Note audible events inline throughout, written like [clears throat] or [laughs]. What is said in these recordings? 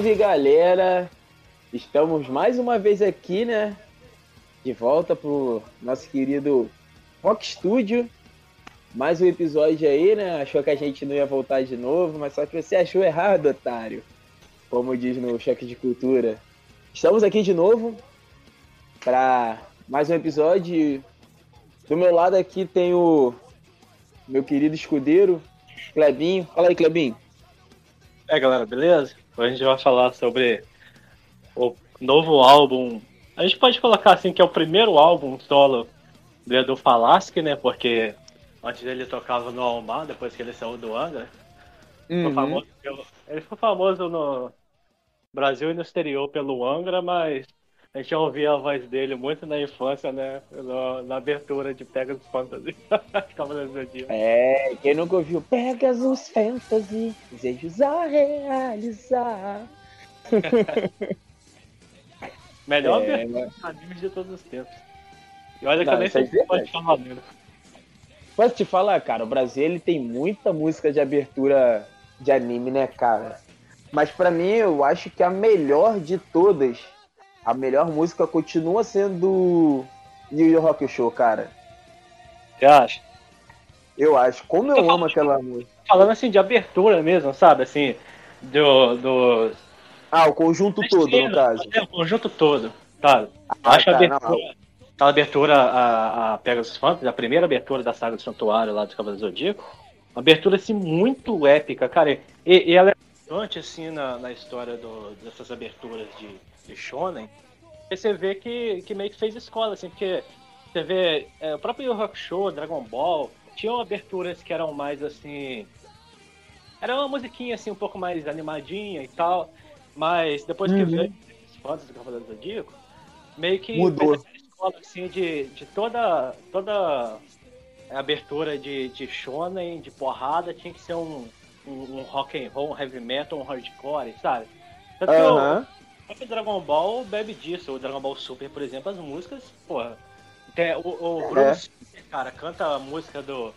Salve, galera! Estamos mais uma vez aqui, né? De volta pro nosso querido Rock Studio. Mais um episódio aí, né? Achou que a gente não ia voltar de novo, mas só que você achou errado, otário. Como diz no Choque de Cultura. Estamos aqui de novo para mais um episódio. Do meu lado aqui tem o meu querido escudeiro, Clebinho. Fala aí, Clebinho. É, galera, beleza? Hoje a gente vai falar sobre o novo álbum. A gente pode colocar assim que é o primeiro álbum solo do Edu Falaschi, né? Porque antes ele tocava no Almar, depois que ele saiu do Angra. Uhum. Famoso, ele foi famoso no Brasil e no exterior pelo Angra, mas a gente ouvia a voz dele muito na infância, né? Na, na abertura de Pegasus Fantasy. [laughs] é, quem nunca ouviu Pegasus Fantasy, desejos a realizar. [laughs] Melhor é, abertura mas... animes de todos os tempos. E olha que eu nem sei se pode falar dele. Posso te falar, cara, o Brasil ele tem muita música de abertura de anime, né, cara? Mas para mim, eu acho que a melhor de todas a melhor música continua sendo New York Rock Show, cara. Você acha? Eu acho. Como eu, amo aquela música. Falando assim de abertura mesmo, sabe? Assim, do. do... Ah, o conjunto todo, no caso. É, o conjunto todo, tá? Ah, acho tá, a abertura. Tá, a abertura a, a Pegasus Fantasy, a primeira abertura da saga do Santuário lá do Cavaleiro Zodíaco. Uma abertura assim muito épica, cara. E, e ela é importante assim na, na história do, dessas aberturas de de Shonen, você vê que, que meio que fez escola, assim, porque você vê é, o próprio Yu Hakusho, Dragon Ball, tinham aberturas que eram mais assim. Era uma musiquinha assim um pouco mais animadinha e tal, mas depois que uhum. veio os fãs do Cavaleiro do Zodíaco, meio que Mudou. fez escola assim de, de toda toda abertura de, de shonen, de porrada, tinha que ser um, um, um rock and roll, um heavy metal, um hardcore, sabe? Tanto uhum. que próprio Dragon Ball bebe disso. O Dragon Ball Super, por exemplo, as músicas, porra. Tem, o, o Bruno, é. cara, canta a música do,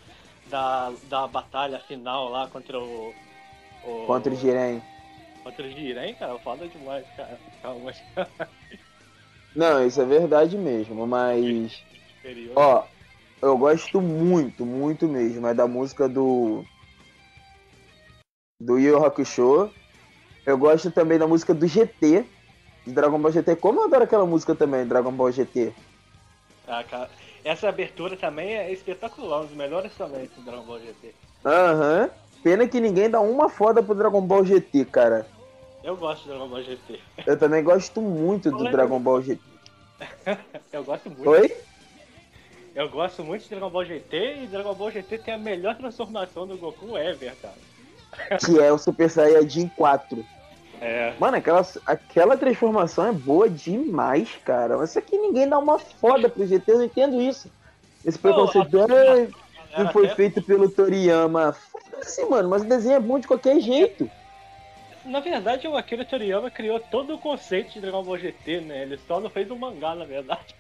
da, da batalha final lá contra o. o contra o Jiren. Contra o Jiren, cara, foda demais, cara. Calma. [laughs] Não, isso é verdade mesmo, mas. Ó, eu gosto muito, muito mesmo. É da música do. Do Yu Hakusho. Eu gosto também da música do GT, de Dragon Ball GT. Como eu adoro aquela música também, Dragon Ball GT. Ah, cara. Essa abertura também é espetacular, um dos melhores também do Dragon Ball GT. Aham. Uhum. Pena que ninguém dá uma foda pro Dragon Ball GT, cara. Eu gosto do Dragon Ball GT. Eu também gosto muito do Dragon Ball GT. [laughs] eu gosto muito. Oi? Eu gosto muito de Dragon Ball GT e Dragon Ball GT tem a melhor transformação do Goku ever, cara. Que é o Super Saiyajin 4. É. Mano, aquela, aquela transformação é boa demais, cara. Mas isso aqui ninguém dá uma foda pro GT, eu não entendo isso. Esse preconceito que foi feito pelo Toriyama. Foda-se, mano, mas o desenho é bom de qualquer jeito. Na verdade, o Akira Toriyama criou todo o conceito de Dragon Ball GT, né? Ele só não fez um mangá, na verdade.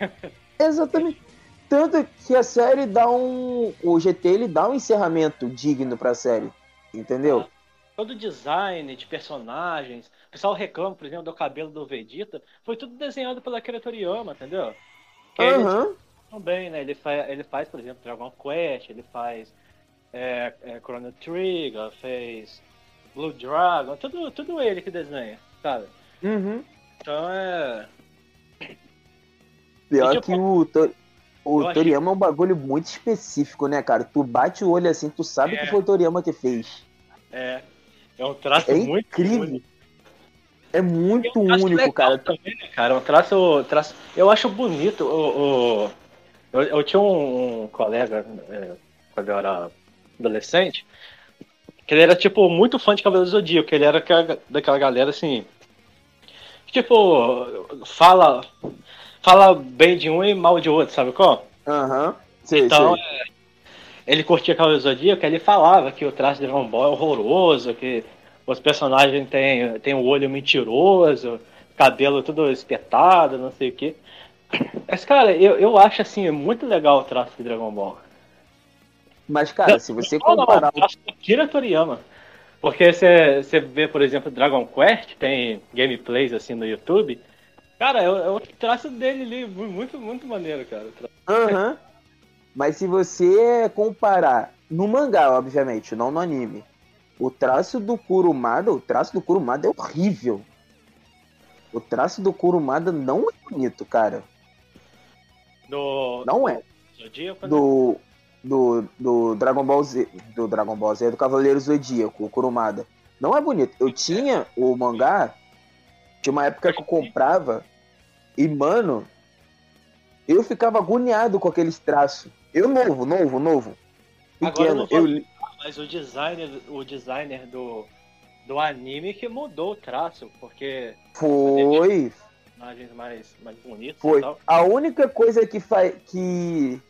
[laughs] Exatamente. Tanto que a série dá um. O GT ele dá um encerramento digno pra série. Entendeu? Ah todo o design de personagens. O pessoal reclama, por exemplo, do cabelo do Vegeta. Foi tudo desenhado pela Akira Toriyama, entendeu? Uhum. Também, né? Ele faz, ele faz, por exemplo, Dragon Quest, ele faz é, é, Chrono Trigger, fez Blue Dragon, tudo, tudo ele que desenha, sabe? Uhum. Então é. Pior tipo, que o, to, o Toriyama achei... é um bagulho muito específico, né, cara? Tu bate o olho assim, tu sabe é. que foi o Toriyama que fez. É. É um traço é muito incrível. Único. É muito é um único, cara. Também, né, cara. Um traço, traço. Eu acho bonito. O, o... Eu, eu tinha um, colega é, quando eu era adolescente, que ele era tipo muito fã de Cavaleiro Zodíaco, que ele era daquela galera assim. Tipo, fala. Fala bem de um e mal de outro, sabe qual? Aham. Uhum. então, é, ele curtia Cavaleiro Zodíaco, ele falava que o traço de Dragon Ball é horroroso, que os personagens têm, têm o olho mentiroso, cabelo tudo espetado, não sei o que. Mas, cara, eu, eu acho assim, muito legal o traço de Dragon Ball. Mas, cara, se você comparar. Não, Kira Toriyama. Porque você vê, por exemplo, Dragon Quest, tem gameplays assim no YouTube. Cara, é, é o traço dele ali, muito, muito maneiro, cara. Aham. Uhum. Mas se você comparar no mangá, obviamente, não no anime, o traço do Kurumada, o traço do Kurumada é horrível. O traço do Kurumada não é bonito, cara. Do... Não é. Do, do, do Dragon Ball Z, do Dragon Ball Z, do Cavaleiro Zodíaco, o Kurumada. Não é bonito. Eu tinha o mangá, tinha uma época que eu comprava, e, mano, eu ficava agoniado com aqueles traços. Eu novo, novo, novo. Pequeno. Agora eu, eu... Mas o designer, o designer do, do anime que mudou o traço, porque. Foi. Imagens mais, mais bonitas Foi. A única coisa que faz. que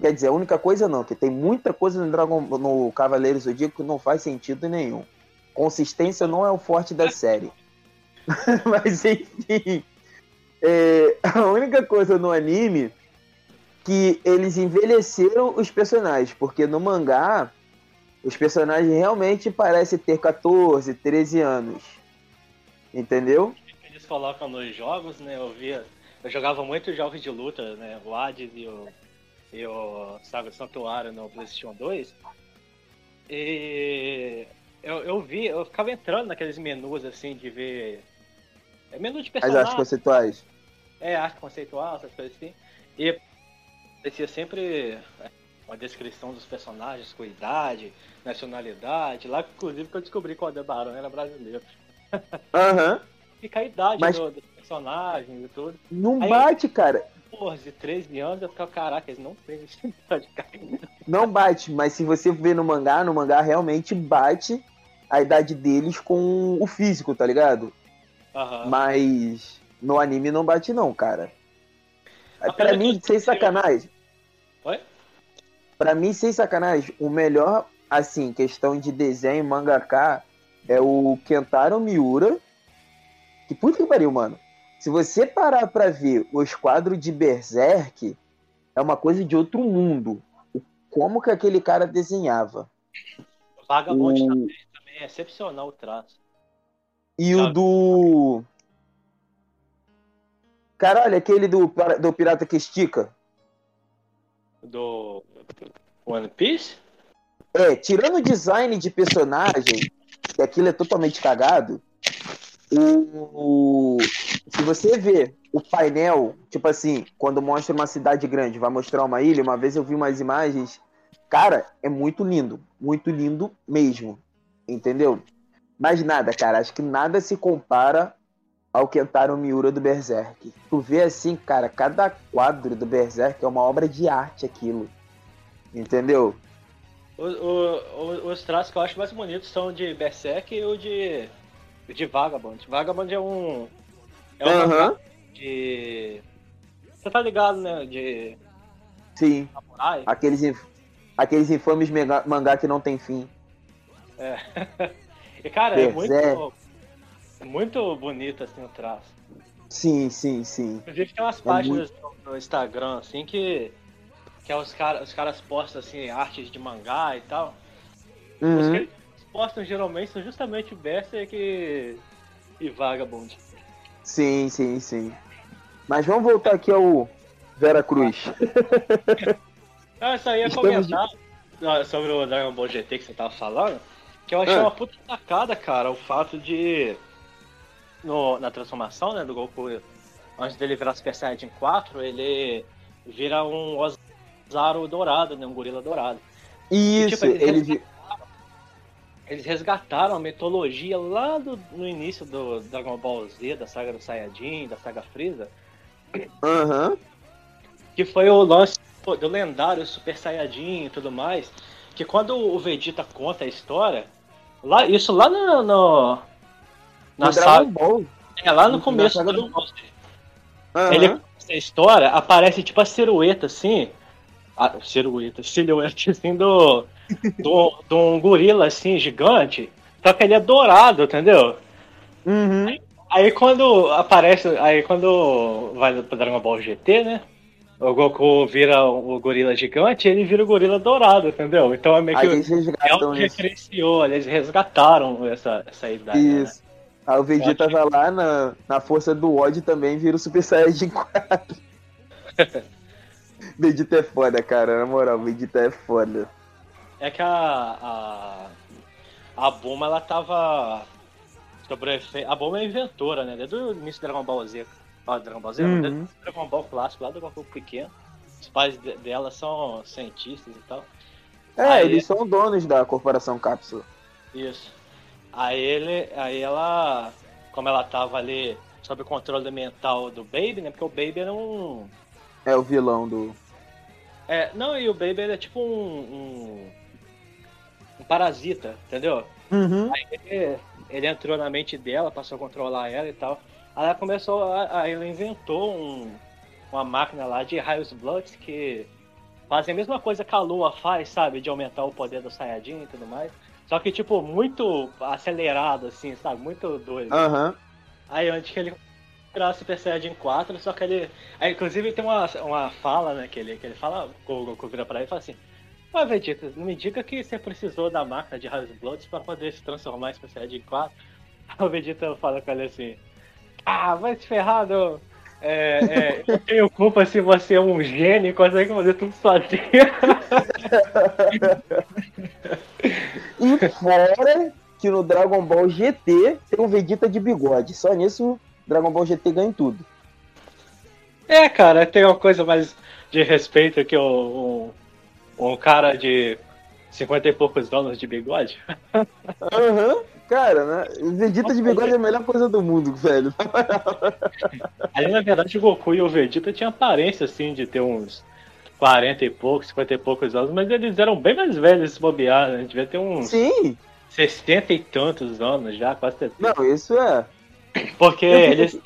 Quer dizer, a única coisa não, que tem muita coisa no Dragon no Cavaleiro Zodíaco que não faz sentido nenhum. Consistência não é o forte da [laughs] série. [laughs] Mas enfim. É, a única coisa no anime que eles envelheceram os personagens, porque no mangá os personagens realmente parecem ter 14, 13 anos. Entendeu? Eles colocam nos jogos, né? Eu via. Eu jogava muitos jogos de luta, né? O Hades e o, e o Saga Santuário no PlayStation 2. E eu, eu vi, eu ficava entrando naqueles menus assim de ver. É menu de personagens. As artes conceituais. É, arte conceitual, essas coisas assim. E aparecia sempre uma descrição dos personagens com idade, nacionalidade. Lá, inclusive, que eu descobri que o Aldebaran era brasileiro. [laughs] Aham. Uhum. Fica a idade Mas... do, dos personagens e tudo. Não Aí, bate, cara. 14, 13 anos, eu ficava, caraca, eles não têm essa [laughs] idade, cara. Não bate, mas se você ver no mangá, no mangá realmente bate a idade deles com o físico, tá ligado? Uhum. Mas no anime não bate não, cara. Pra mim, sem sacanagem. Pra mim, sem sacanagem, o melhor, assim, questão de desenho mangaka é o Kentaro Miura. Que puta que pariu, mano. Se você parar pra ver os quadros de Berserk, é uma coisa de outro mundo. Como que aquele cara desenhava. Vagabond o... também, também é excepcional o traço. E o do. Caralho, aquele do, do Pirata que estica. Do One Piece? É, tirando o design de personagem, que aquilo é totalmente cagado, o, se você vê o painel, tipo assim, quando mostra uma cidade grande, vai mostrar uma ilha, uma vez eu vi umas imagens, cara, é muito lindo, muito lindo mesmo, entendeu? Mas nada, cara, acho que nada se compara ao Kentaro Miura do Berserk. Tu vê assim, cara, cada quadro do Berserk é uma obra de arte aquilo. Entendeu? O, o, os traços que eu acho mais bonitos são de Berserk e o de, de Vagabond. Vagabond é um. É um uhum. de. Você tá ligado, né? De. Sim. Samurai. Aqueles, aqueles infames mangá que não tem fim. É. [laughs] e cara, Berserk. é muito muito bonito assim o traço. Sim, sim, sim. Inclusive tem umas é páginas muito... no Instagram assim que que é os, cara, os caras postam assim artes de mangá e tal. Uhum. Os que eles postam geralmente são justamente Berserk e, e Vagabond. Sim, sim, sim. Mas vamos voltar aqui ao Vera Cruz. [laughs] Não, isso aí é comentar de... sobre o Dragon Ball GT que você tava falando. Que eu achei ah. uma puta sacada, cara, o fato de no, na transformação né, do Goku, antes dele virar Super Saiyajin 4, ele vira um Ozaru dourado, né, um gorila dourado. Isso, e, tipo, eles, ele... resgataram, eles resgataram a mitologia lá do, no início do Dragon Ball Z, da saga do Saiyajin, da saga Freeza. Uhum. Que foi o lance do lendário Super Saiyajin e tudo mais. Que quando o Vegeta conta a história, lá, isso lá no, no na saga. Ball. É, lá no começo do Dragon Ball. Uhum. Ele a história, aparece tipo a silhueta assim. A silhueta, silhueta [laughs] assim do. do, do um gorila assim, gigante. Só que ele é dourado, entendeu? Uhum. Aí, aí, quando aparece. Aí quando vai pro Dragon Ball GT, né? o Goku vira o gorila gigante, ele vira o gorila dourado, entendeu? Então é meio que. eles resgatam é referenciou, eles resgataram essa, essa ideia. Né? Isso. Né? Aí o Vegeta vai lá na, na força do ódio também vira o Super Saiyajin 4. [laughs] Vegeta é foda, cara. Na moral, Vegeta é foda. É que a. A, a Buma, ela tava. A Buma é inventora, né? Desde o início do Dragon Ball Z. Ah, Dragon Ball Z, uhum. desde o Dragon Ball clássico, lá do Goku pequeno. Os pais dela são cientistas e tal. É, aí, eles são donos da corporação Cápsula. Isso. Aí ele. Aí ela. Como ela tava ali sob o controle mental do Baby, né? Porque o Baby era um. É o vilão do. É, não, e o Baby é tipo um, um, um, parasita, entendeu? Uhum. Aí ele, ele, entrou na mente dela, passou a controlar ela e tal. Aí ela começou, a, aí ela inventou um, uma máquina lá de raios Bloods que fazem a mesma coisa que a Lua faz, sabe? De aumentar o poder do Saiyajin e tudo mais. Só que, tipo, muito acelerado, assim, sabe? Muito doido. Aham. Uhum. Aí antes que ele virar Super Saiyajin 4, só que ele. Aí, inclusive tem uma, uma fala, né, que ele, que ele fala, o Goku vira pra ele e fala assim. Ué, Vegeta, não me diga que você precisou da máquina de raios Bloods pra poder se transformar em Super Saiyajin 4. [laughs] Aí o Vegeta fala com ele assim. Ah, vai se ferrado! É, é, eu tenho culpa se você é um gênio e consegue fazer tudo sozinho. e fora que no Dragon Ball GT tem um Vegeta de bigode. Só nisso Dragon Ball GT ganha tudo. É, cara, tem uma coisa mais de respeito que um, um, um cara de 50 e poucos anos de bigode. Aham, uhum, cara, né? Vegeta de bigode é a melhor coisa do mundo, velho. Ali, na verdade, o Goku e o Vegeta tinham aparência, assim, de ter uns 40 e poucos, 50 e poucos anos, mas eles eram bem mais velhos se bobear, né? Devia ter uns. Sim! 60 e tantos anos já, quase 70. Não, isso é. Porque eles,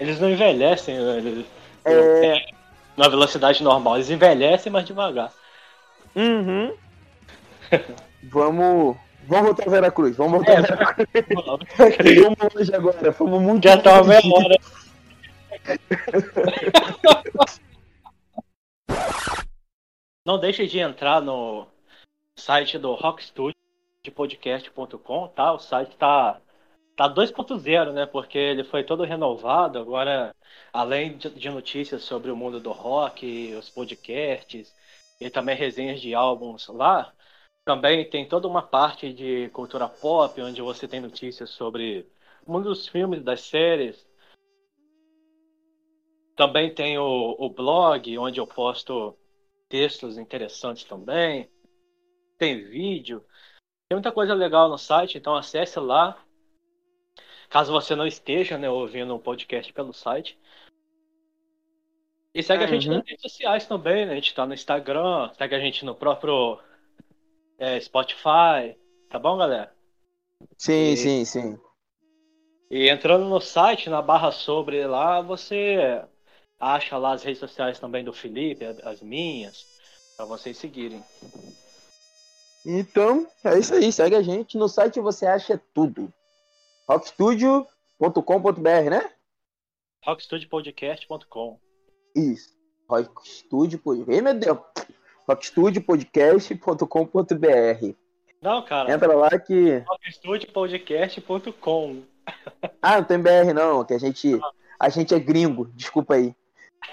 eles não envelhecem eles, é... na velocidade normal. Eles envelhecem, mas devagar. Uhum. Vamos. Vamos voltar a Veracruz. Vamos voltar é, a Veracruz. vamos hoje agora. Fomos muito. Já tá uma meia hora. Não deixe de entrar no site do rockstudiopodcast.com, tá? O site tá tá 2.0, né? Porque ele foi todo renovado. Agora, além de notícias sobre o mundo do rock, os podcasts e também resenhas de álbuns lá, também tem toda uma parte de cultura pop, onde você tem notícias sobre o mundo dos filmes, das séries. Também tem o, o blog, onde eu posto textos interessantes também. Tem vídeo. Tem muita coisa legal no site, então acesse lá Caso você não esteja né, ouvindo um podcast pelo site. E segue uhum. a gente nas redes sociais também, né? A gente tá no Instagram, segue a gente no próprio é, Spotify. Tá bom, galera? Sim, e, sim, sim. E entrando no site, na barra sobre lá, você acha lá as redes sociais também do Felipe, as minhas, para vocês seguirem. Então, é isso aí, segue a gente. No site você acha tudo rockstudio.com.br, né? rockstudiopodcast.com Isso. Rockstudio, Ei, meu Deus. rockstudiopodcast.com.br Não, cara. Entra lá que rockstudiopodcast.com [laughs] Ah, não tem BR não, que a gente a gente é gringo, desculpa aí.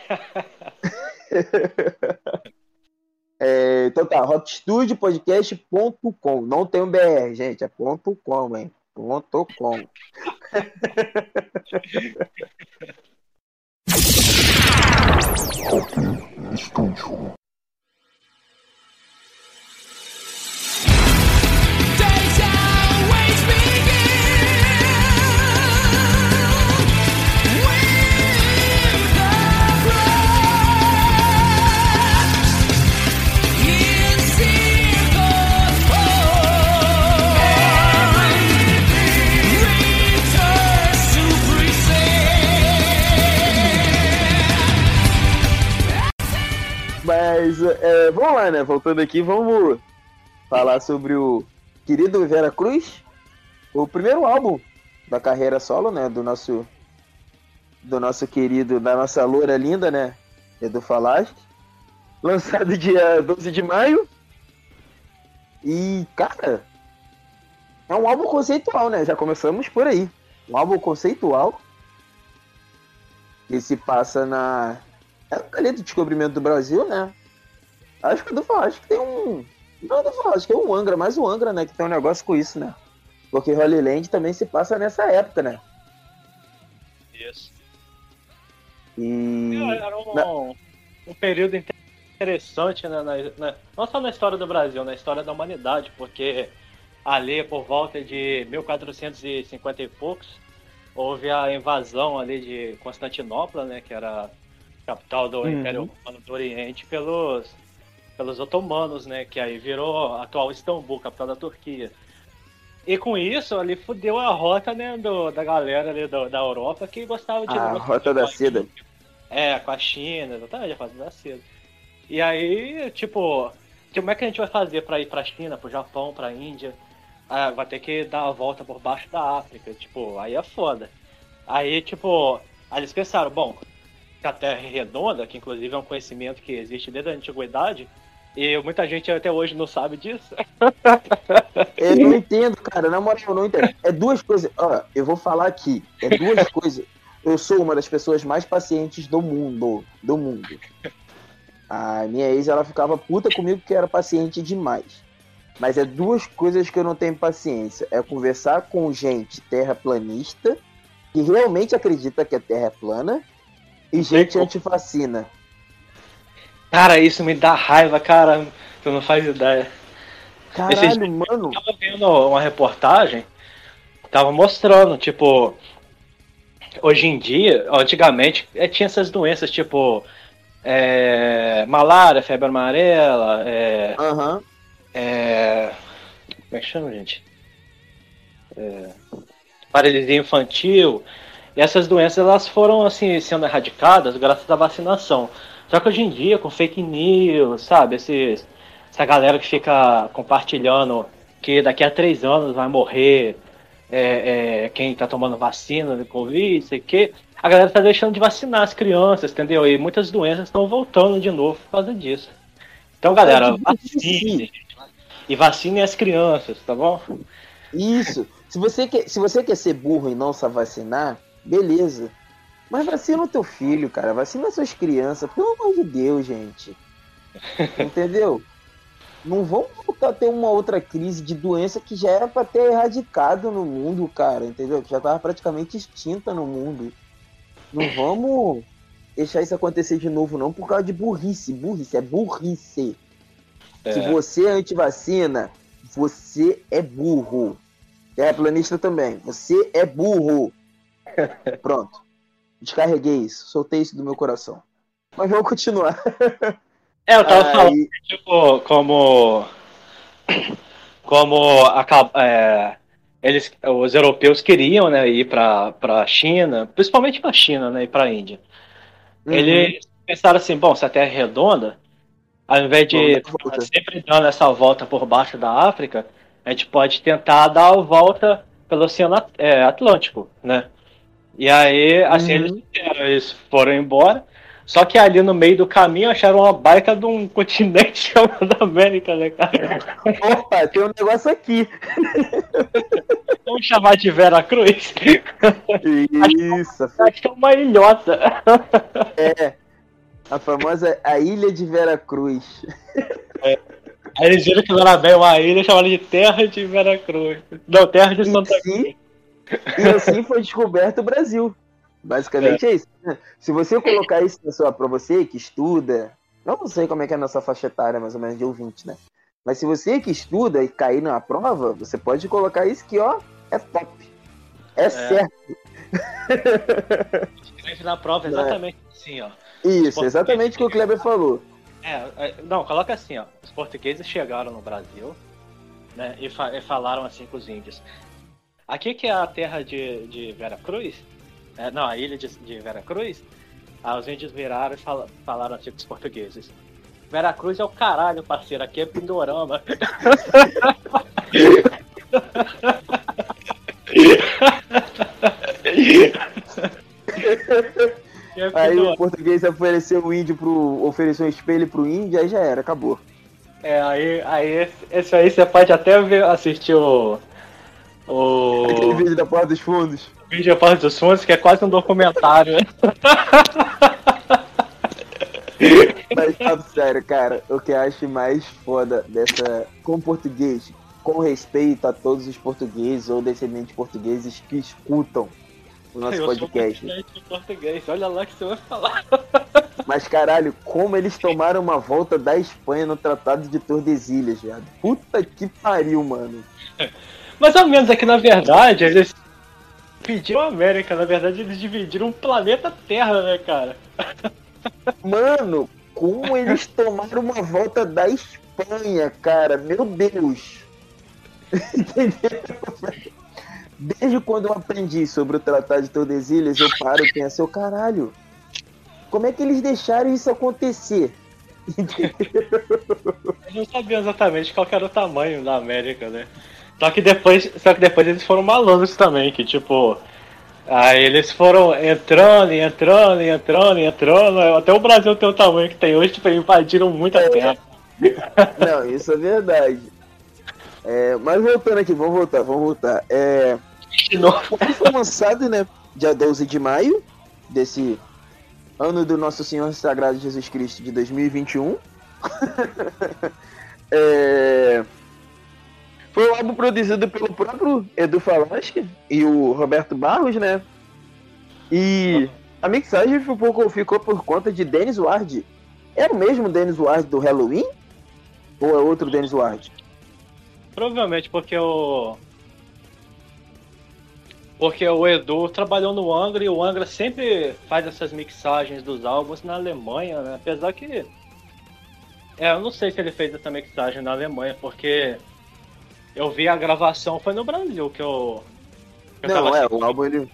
[laughs] é, então tá, rockstudiopodcast.com. Não tem um BR, gente, é ponto .com, hein? Ponto com. [laughs] Mas é, vamos lá, né? Voltando aqui, vamos falar sobre o querido Vera Cruz, o primeiro álbum da carreira solo, né? Do nosso do nosso querido, da nossa loura linda, né? Edu Falaschi. Lançado [laughs] dia 12 de maio. E, cara, é um álbum conceitual, né? Já começamos por aí. Um álbum conceitual que se passa na. É ali do descobrimento do Brasil, né? Acho que eu acho que tem um. Não, eu acho que é um Angra, mais um Angra, né? Que tem um negócio com isso, né? Porque Holy Land também se passa nessa época, né? Isso. E. Era um, um período interessante, né? Na, na, não só na história do Brasil, na história da humanidade, porque ali por volta de 1450 e poucos houve a invasão ali de Constantinopla, né, que era a capital do uhum. Império Romano do Oriente, pelos, pelos otomanos, né, que aí virou atual Istambul, capital da Turquia. E com isso, ali fudeu a rota, né, do, da galera ali do, da Europa que gostava de... A rota da seda. É, com a China, exatamente, a rota da seda. E aí, tipo, como é que a gente vai fazer para ir pra China, pro Japão, pra Índia? ah, vai ter que dar a volta por baixo da África. Tipo, aí é foda. Aí, tipo, aí eles pensaram, bom, que a Terra é redonda, que inclusive é um conhecimento que existe desde a antiguidade, e muita gente até hoje não sabe disso. Eu não entendo, cara, na moral, eu não entendo. É duas coisas, ó, eu vou falar aqui, é duas [laughs] coisas. Eu sou uma das pessoas mais pacientes do mundo, do mundo. A minha ex, ela ficava puta comigo que era paciente demais. Mas é duas coisas que eu não tenho paciência. É conversar com gente terraplanista que realmente acredita que a Terra é plana e gente antivacina. Cara, isso me dá raiva, cara. Tu não faz ideia. Caralho, Esses... mano. Eu tava vendo uma reportagem, tava mostrando, tipo, hoje em dia, antigamente, é, tinha essas doenças, tipo, é, malária, febre amarela, é, uhum. É... Como é que chama, gente? É... Paralisia infantil. E essas doenças elas foram assim sendo erradicadas graças à vacinação. Só que hoje em dia, com fake news, sabe? Esses, essa galera que fica compartilhando que daqui a três anos vai morrer é, é, quem está tomando vacina do Covid, sei que. A galera está deixando de vacinar as crianças, entendeu? E muitas doenças estão voltando de novo por causa disso. Então, galera, é vacine, e vacine as crianças, tá bom? Isso. Se você quer, se você quer ser burro e não se vacinar, beleza. Mas vacina o teu filho, cara. Vacina suas crianças. Pelo amor de Deus, gente. [laughs] Entendeu? Não vamos voltar a ter uma outra crise de doença que já era para ter erradicado no mundo, cara. Entendeu? Que já tava praticamente extinta no mundo. Não vamos deixar isso acontecer de novo, não, por causa de burrice. Burrice, é burrice. É. Se você é antivacina, você é burro. Terraplanista também. Você é burro. [laughs] Pronto. Descarreguei isso. Soltei isso do meu coração. Mas vamos continuar. É, eu tava Aí... falando, tipo, como. Como a, é, eles, os europeus queriam né, ir para a China, principalmente para a China né, e para a Índia. Uhum. Eles pensaram assim: bom, se a Terra é redonda, ao invés de sempre dando essa volta por baixo da África, a gente pode tentar dar a volta pelo Oceano é, Atlântico, né? E aí, assim, uhum. eles, eles foram embora. Só que ali no meio do caminho acharam uma baita de um continente [laughs] chamado América, né, cara? Opa, tem um negócio aqui. Vamos chamar de Vera Cruz? Isso. Acho que é uma ilhota. É. A famosa a Ilha de Vera Cruz. É. Aí eles viram que não era bem uma ilha chamada de Terra de Vera Cruz. Não, Terra de Santa Cruz. E assim foi descoberto o Brasil. Basicamente é. é, isso. Se você colocar isso na sua, pra você que estuda, não sei como é que é a nossa faixa etária, mais ou menos, de ouvinte, né? Mas se você que estuda e cair na prova, você pode colocar isso que, ó, é top. É, é. certo. [laughs] Escreve na prova exatamente é. assim, ó. Isso, exatamente o que o Kleber falou. É, é, não, coloca assim, ó. Os portugueses chegaram no Brasil, né, e, fa e falaram assim com os índios. Aqui que é a terra de, de Vera Cruz, é, não, a ilha de, de Vera Cruz, aí os índios viraram e fal falaram assim com os portugueses. Vera Cruz é o caralho, parceiro, aqui é Pindorama. [laughs] aí o português ofereceu o índio pro. ofereceu um espelho pro índio, aí já era, acabou. É, aí, aí esse, esse aí você pode até ver, assistir o. O. Aquele vídeo da Porta dos Fundos. O vídeo da Porta dos Fundos, que é quase um documentário, né? [laughs] Mas falando sério, cara, o que eu acho mais foda dessa. Com português, com respeito a todos os portugueses ou descendentes portugueses que escutam o nosso eu podcast. Sou português, olha lá que você vai falar. Mas caralho, como eles tomaram uma volta da Espanha no Tratado de Tordesilhas, viado. Puta que pariu, mano. [laughs] Mais ou menos, é que na verdade eles dividiram a América, na verdade eles dividiram o planeta Terra, né, cara? Mano, como eles tomaram uma volta da Espanha, cara, meu Deus. Entendeu? [laughs] Desde quando eu aprendi sobre o Tratado de Tordesilhas, eu paro e penso, o caralho, como é que eles deixaram isso acontecer? [laughs] Eu não sabia exatamente qual era o tamanho da América, né? Só que depois, só que depois eles foram malandros também, que tipo, aí eles foram entrando, entrando, entrando, entrando, até o Brasil tem o tamanho que tem hoje, tipo, invadiram muita é. terra. Não, isso é verdade. É, mas voltando aqui, vamos voltar, vamos voltar. É, foi lançado, né? Dia 12 de maio desse ano do Nosso Senhor Sagrado Jesus Cristo de 2021. [laughs] é, foi um álbum produzido pelo próprio Edu Falaschi e o Roberto Barros, né? E a mixagem ficou, ficou por conta de Dennis Ward. É o mesmo Dennis Ward do Halloween? Ou é outro Dennis Ward? Provavelmente porque o. Porque o Edu trabalhou no Angra e o Angra sempre faz essas mixagens dos álbuns na Alemanha, né? Apesar que. É, eu não sei se ele fez essa mixagem na Alemanha, porque eu vi a gravação, foi no Brasil que eu. Que eu não, é, o álbum ele.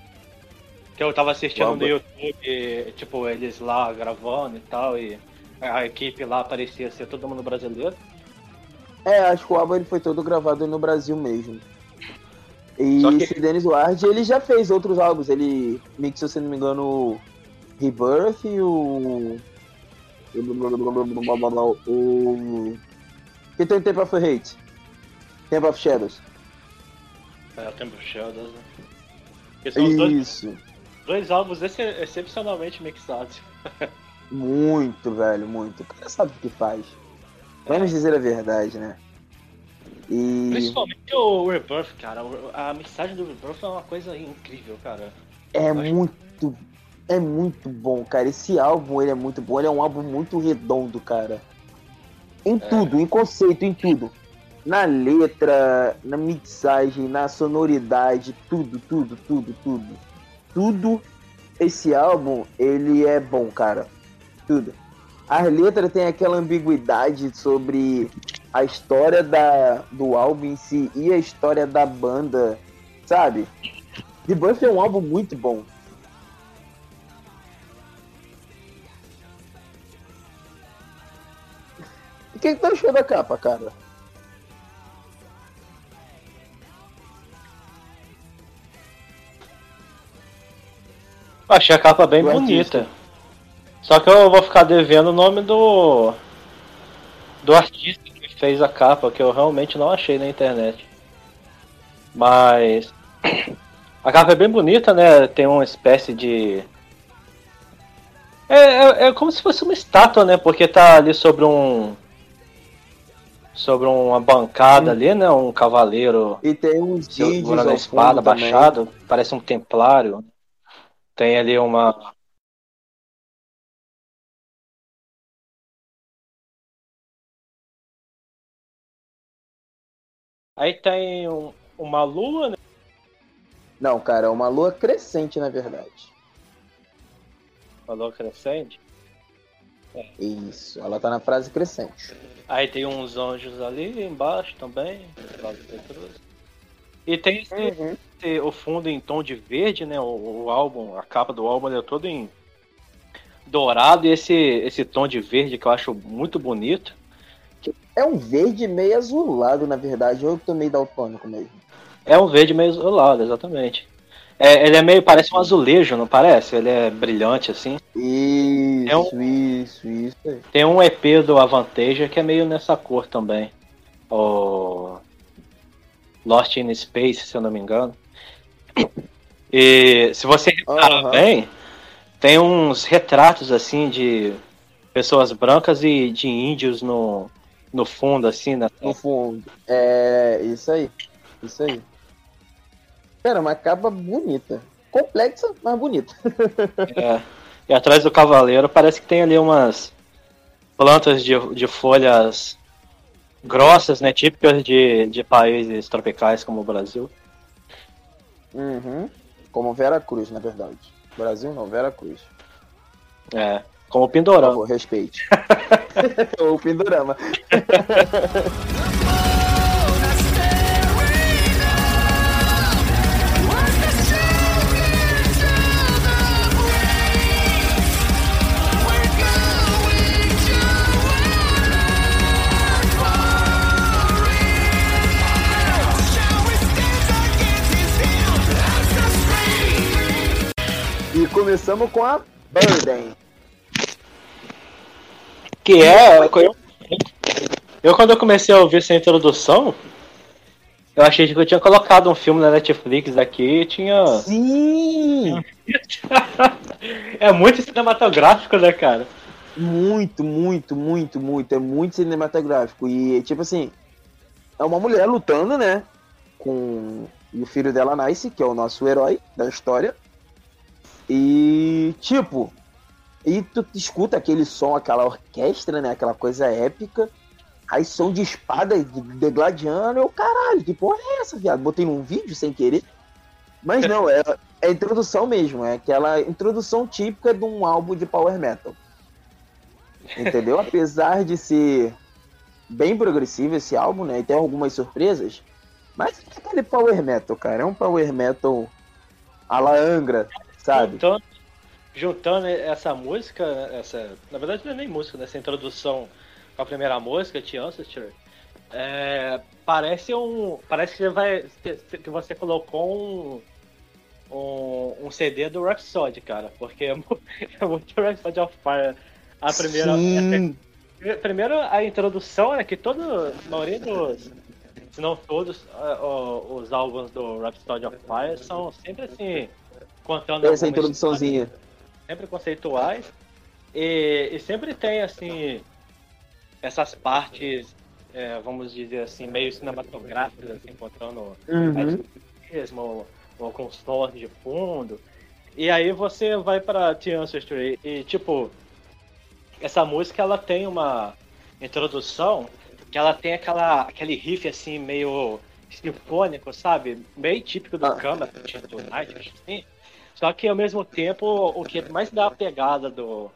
Que eu tava assistindo no YouTube, tipo, eles lá gravando e tal, e a equipe lá parecia ser todo mundo brasileiro. É, acho que o álbum ele foi todo gravado no Brasil mesmo. E que... esse Dennis Ward, ele já fez outros álbuns. Ele mixou, se não me engano, o Rebirth e o. O. Que tem Temple of Hate? Temple of Shadows. É, o Temple of Shadows, né? Isso. Dois, dois álbuns ex excepcionalmente mixados. [laughs] muito, velho, muito. O cara sabe o que faz. Vamos dizer a verdade, né? E... Principalmente o Rebirth, cara. A mensagem do Rebirth é uma coisa incrível, cara. É muito. É muito bom, cara. Esse álbum ele é muito bom. Ele é um álbum muito redondo, cara. Em é. tudo, em conceito, em tudo. Na letra, na mixagem, na sonoridade, tudo, tudo, tudo, tudo. Tudo. Esse álbum, ele é bom, cara. Tudo. As letras têm aquela ambiguidade sobre a história da, do álbum em si e a história da banda, sabe? The Buff é um álbum muito bom. E quem tá achando da capa, cara? Achei a capa bem bonita. Artista. Só que eu vou ficar devendo o nome do. do artista que fez a capa, que eu realmente não achei na internet. Mas. A capa é bem bonita, né? Tem uma espécie de. É, é, é como se fosse uma estátua, né? Porque tá ali sobre um. Sobre uma bancada ali, né? Um cavaleiro. E tem uns segurando a espada baixado. Parece um templário. Tem ali uma Aí tem um, uma lua, né? Não, cara, é uma lua crescente, na verdade. Uma lua crescente? É. Isso, ela tá na frase crescente. Aí tem uns anjos ali embaixo também, E tem esse, uhum. esse, o fundo em tom de verde, né? O, o, álbum, a capa do álbum é todo em dourado e esse, esse tom de verde que eu acho muito bonito. É um verde meio azulado, na verdade, ou eu tô meio daltônico mesmo. É um verde meio azulado, exatamente. É, ele é meio, parece um azulejo, não parece? Ele é brilhante assim. Isso, um, isso, isso. Tem um EP do Avantasia que é meio nessa cor também. O Lost in Space, se eu não me engano. E se você reparar uhum. bem, tem uns retratos assim de pessoas brancas e de índios no, no fundo, assim, né? No fundo. É, isso aí. Isso aí. Cara, uma capa bonita. Complexa, mas bonita. é. E atrás do cavaleiro parece que tem ali umas plantas de, de folhas grossas, né? Típicas de, de países tropicais como o Brasil. Uhum. Como Vera Cruz, na verdade. Brasil não, Vera Cruz. É. Como o Pindorama. Por favor, respeite. [laughs] o Pindorama. [laughs] começamos com a Burden. Que é. Eu, eu, quando eu comecei a ouvir essa introdução, eu achei que eu tinha colocado um filme na Netflix aqui e tinha. Sim! [laughs] é muito cinematográfico, né, cara? Muito, muito, muito, muito. É muito cinematográfico. E, tipo assim, é uma mulher lutando, né? Com. E o filho dela nasce, que é o nosso herói da história. E, tipo, e tu escuta aquele som, aquela orquestra, né? Aquela coisa épica. Aí som de espada de, de gladiano. Eu, caralho, que porra é essa, viado? Botei num vídeo sem querer. Mas não, é, é a introdução mesmo. É aquela introdução típica de um álbum de power metal. Entendeu? [laughs] Apesar de ser bem progressivo esse álbum, né? E tem algumas surpresas. Mas é aquele power metal, cara. É um power metal a la Angra, sabe? Juntando, juntando essa música, essa, na verdade não é nem música, né, introdução com a primeira música, The Ancestor, é, parece um, parece que vai que você colocou um, um, um CD do Rhapsody, cara, porque é, [laughs] é muito Rhapsody of Fire. A primeira, Sim. a, primeiro a introdução é que toda a maioria dos se não todos uh, os álbuns do Rhapsody of Fire são sempre assim contando essa introduçãozinha sempre conceituais e, e sempre tem assim essas partes é, vamos dizer assim meio cinematográficas assim contando uhum. mesmo ou, ou com sons de fundo e aí você vai para The Ancestry e tipo essa música ela tem uma introdução que ela tem aquela aquele riff assim meio sinfônico, sabe? Meio típico do ah. Do Night, assim. Só que ao mesmo tempo, o que mais dá a pegada do,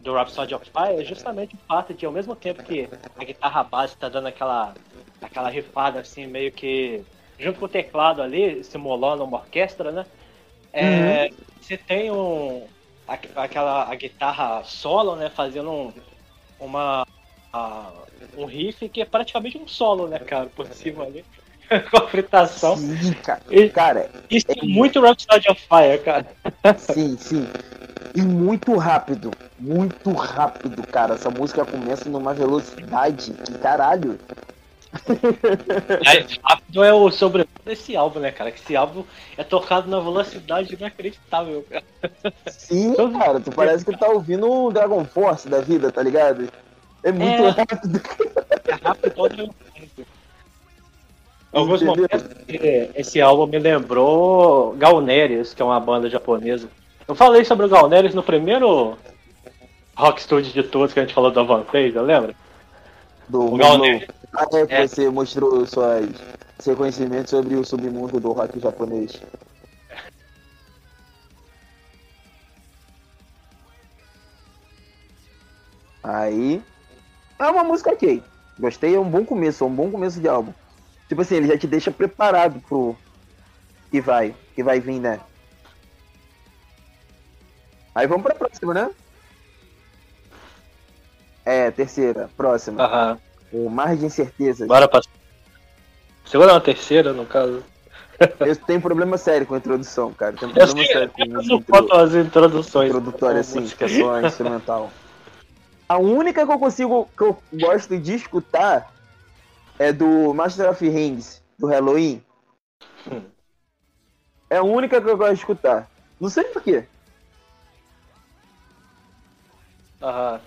do Rhapsody of Fire é justamente o fato de, ao mesmo tempo que a guitarra base está dando aquela, aquela rifada assim, meio que junto com o teclado ali, simulando uma orquestra, né? É, uhum. Você tem um, aquela a guitarra solo, né? Fazendo um, uma, a, um riff que é praticamente um solo, né, cara, por cima ali. [laughs] com a fritação. Sim, cara. E, cara isso é muito Rhapsody of Fire, cara. [laughs] Sim, sim. E muito rápido. Muito rápido, cara. Essa música começa numa velocidade que caralho. É, rápido é o sobrenome desse álbum, né, cara? Que esse álbum é tocado na velocidade inacreditável, cara. Sim, cara, tu parece que tá ouvindo um Dragon Force da vida, tá ligado? É muito é, rápido. É rápido alguns momentos esse álbum me lembrou Galneris, que é uma banda japonesa. Eu falei sobre o Galneris no primeiro Rock Studio de todos que a gente falou da Vantage, lembra? Do o Galneris. Ah, é, é. você mostrou suas, seu conhecimento sobre o submundo do rock japonês. Aí. É uma música ok. Gostei, é um bom começo, é um bom começo de álbum. Tipo assim, ele já te deixa preparado pro que vai, que vai vir, né? Aí vamos pra próxima, né? É, terceira, próxima. Aham. O Mar de Incertezas. Bora pra. Segunda na terceira, no caso. Eu tenho problema sério com a introdução, cara. Tenho problema eu sério com intro... as introduções. Introdutória, assim, que é só instrumental. A única que eu consigo, que eu gosto de escutar é do Master of Rings, do Halloween. Hum. É a única que eu gosto de escutar. Não sei porquê. Aham.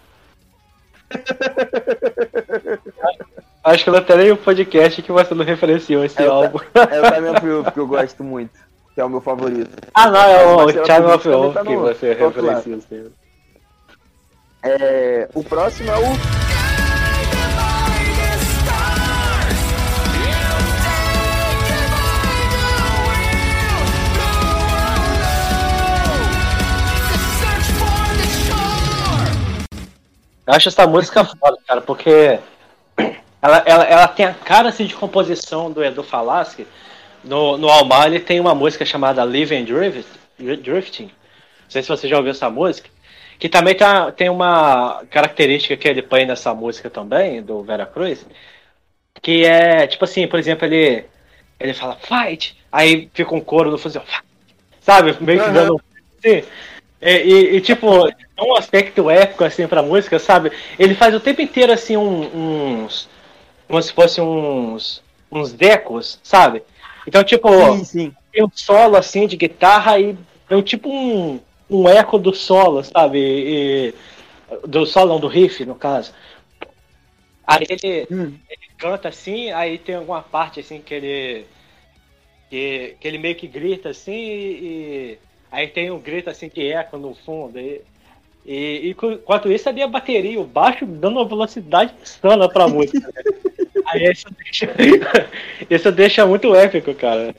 [laughs] Acho que não tem nem o podcast que você não referenciou esse é álbum. é o Time of Youth que eu [laughs] gosto muito, que é o meu favorito. Ah, não, é o, o Time of tá que você referenciou. É, o próximo é o Eu acho essa música foda, cara, porque ela, ela, ela tem a cara assim, de composição do Edu Falaschi. No, no Almar ele tem uma música chamada Living Drift, Drifting. Não sei se você já ouviu essa música. Que também tá, tem uma característica que ele põe nessa música também, do Vera Cruz. Que é, tipo assim, por exemplo, ele, ele fala fight, aí fica um coro no fuzil, sabe? Meio que dando. Assim, e, e, e, tipo, um aspecto épico, assim, pra música, sabe? Ele faz o tempo inteiro, assim, um, uns. Como se fossem uns. uns decos, sabe? Então, tipo, sim, sim. tem um solo, assim, de guitarra e é tipo um, um eco do solo, sabe? E, do solo, não, do riff, no caso. Aí ele, hum. ele canta assim, aí tem alguma parte, assim, que ele. Que, que ele meio que grita assim e Aí tem um grito assim de eco no fundo. E, e, e enquanto isso, ali a bateria e o baixo dando uma velocidade insana pra música. [laughs] Aí isso deixa, [laughs] isso deixa muito épico, cara.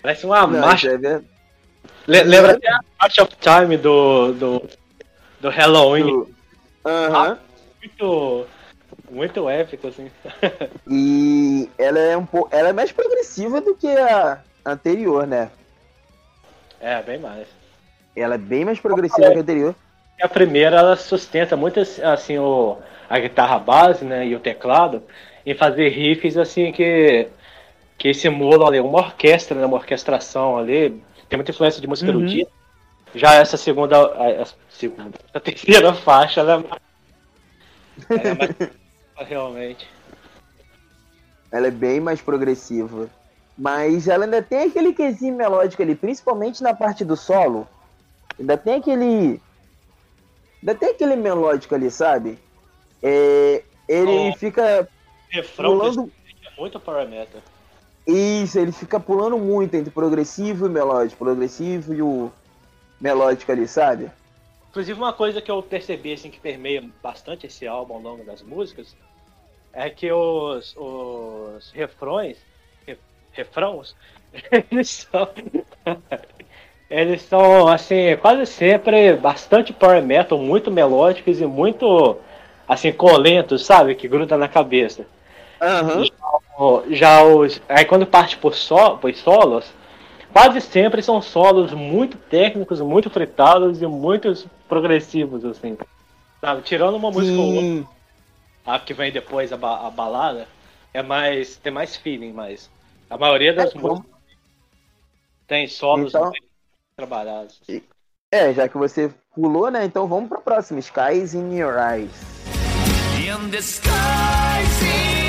Parece uma Não, marcha. É lembra até a March of Time do, do, do Halloween. Aham. Uh -huh. muito, muito épico, assim. [laughs] e ela é um pouco. Ela é mais progressiva do que a anterior, né? É, bem mais. Ela é bem mais progressiva que a anterior. A primeira, ela sustenta muito assim o, a guitarra base, né, e o teclado, em fazer riffs assim que que simulam ali uma orquestra, né, uma orquestração ali. Tem muita influência de música uhum. erudita. Já essa segunda, a, segunda, [laughs] a terceira faixa, ela é mais, ela é mais [laughs] realmente. Ela é bem mais progressiva. Mas ela ainda tem aquele quesinho melódico ali, principalmente na parte do solo. Ainda tem aquele. Ainda tem aquele melódico ali, sabe? É, ele oh, fica. Refrão pulando... é muito power metal. Isso, ele fica pulando muito entre progressivo e melódico. Progressivo e o melódico ali, sabe? Inclusive uma coisa que eu percebi assim que permeia bastante esse álbum ao longo das músicas é que os, os refrões refrãos, [laughs] eles são. [laughs] eles são, assim, quase sempre bastante power metal, muito melódicos e muito, assim, colentos, sabe? Que gruda na cabeça. Uhum. Já, já, os. Aí quando parte por, so, por solos, quase sempre são solos muito técnicos, muito fritados e muito progressivos, assim. Sabe? Tirando uma música ou outra, a que vem depois, a, a balada, é mais. tem mais feeling, mais. A maioria das é, músicas tem solos então, trabalhados. É, já que você pulou, né? Então vamos para a próxima. Skies in Your Eyes. In the skies in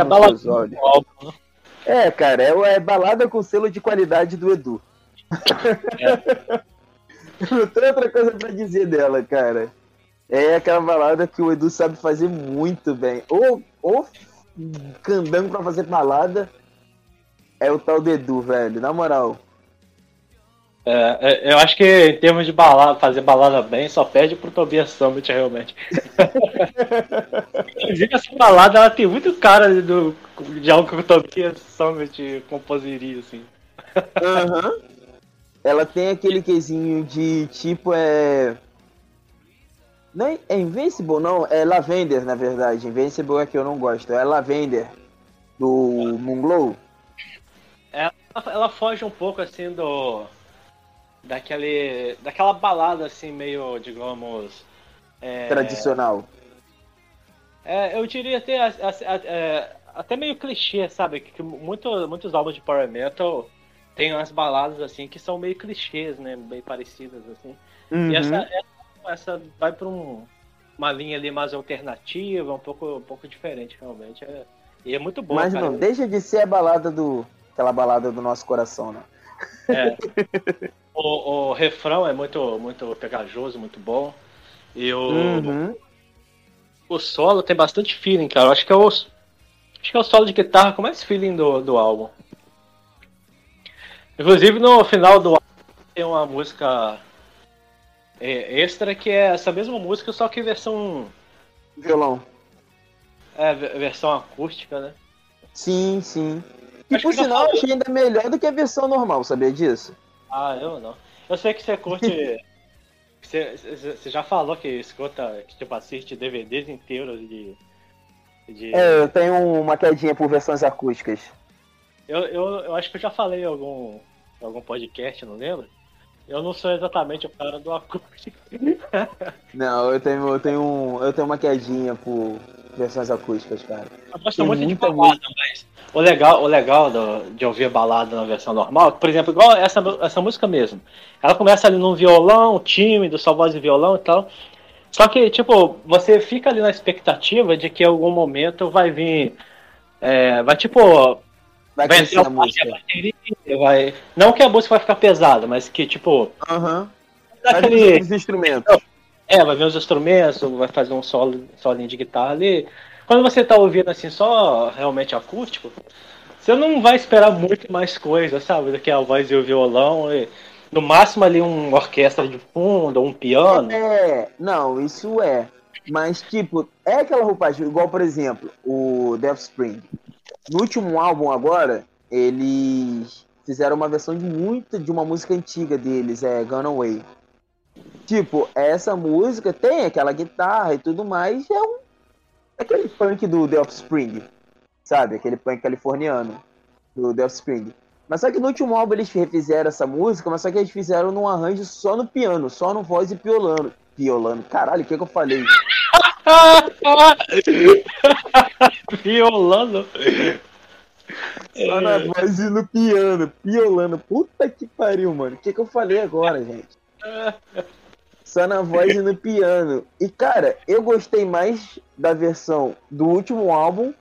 É balada olhos. Né? É, cara, é, é, balada com selo de qualidade do Edu. É. [laughs] Não tem outra coisa pra dizer dela, cara. É aquela balada que o Edu sabe fazer muito bem. Ou, ou candango pra fazer balada é o tal do Edu, velho. Na moral. É, é, eu acho que em termos de balada, fazer balada bem, só perde pro Tobias Summit, realmente. [laughs] Inclusive, essa balada ela tem muito cara do, de algo que o Tobias Summit composiria, assim. Uhum. Ela tem aquele quesinho de tipo é. Não é, é Invincible, não, é Lavender, na verdade. Invincible é que eu não gosto, é Lavender, do Moonglow. Ela, ela foge um pouco assim do daquele, daquela balada assim meio, digamos, é, tradicional. É, eu diria até, é, até meio clichê, sabe? Que muito, muitos álbuns de power metal tem umas baladas assim que são meio clichês, né? Bem parecidas assim. Uhum. E essa, essa, essa vai para um, uma linha ali mais alternativa, um pouco, um pouco diferente realmente. É, e é muito bom. Mas cara. não deixa de ser a balada do aquela balada do nosso coração, né? É. [laughs] o, o refrão é muito, muito pegajoso, muito bom. E o, uhum. o solo tem bastante feeling, cara. Eu acho que é o, acho que é o solo de guitarra com mais feeling do, do álbum. Inclusive no final do álbum tem uma música é, extra que é essa mesma música, só que versão. Violão. É, versão acústica, né? Sim, sim. E por sinal, eu achei ainda melhor do que a versão normal, sabia disso? Ah, eu não. Eu sei que você curte. [laughs] você, você já falou que escuta, que tipo, assiste DVDs inteiros de. de... É, eu tenho uma quedinha por versões acústicas. Eu, eu, eu acho que eu já falei em algum, algum podcast, não lembro? Eu não sou exatamente o cara do acústico. [laughs] não, eu tenho, eu tenho, eu tenho uma quedinha por versões acústicas, cara. Gosto muito de balada, mas o legal, o legal do, de ouvir balada na versão normal, por exemplo, igual essa, essa música mesmo. Ela começa ali num violão tímido, só voz de violão e tal. Só que, tipo, você fica ali na expectativa de que em algum momento vai vir. É, vai, tipo. Vai, vai entrar a música. Bateria, vai... Não que a música vai ficar pesada, mas que, tipo. Aham. Uhum. Daquele... Os instrumentos. É, vai ver os instrumentos, vai fazer um solo, solinho de guitarra ali. Quando você tá ouvindo assim só realmente acústico, você não vai esperar muito mais coisa, sabe? Do que a voz e o violão. E, no máximo ali uma orquestra de fundo, um piano. É, não, isso é. Mas, tipo, é aquela roupagem, igual, por exemplo, o Death Spring. No último álbum agora, eles fizeram uma versão de muita de uma música antiga deles, é Gone Away. Tipo, essa música tem aquela guitarra e tudo mais, é um aquele punk do The Offspring, sabe? Aquele punk californiano do The Offspring. Mas só que no último álbum eles refizeram essa música, mas só que eles fizeram num arranjo só no piano, só no voz e piolano. Piolano, caralho, o que, que eu falei? [laughs] Piolano. Só na voz e no piano, piolano. Puta que pariu, mano. O que, que eu falei agora, gente? Só na voz e no [laughs] piano. E, cara, eu gostei mais da versão do último álbum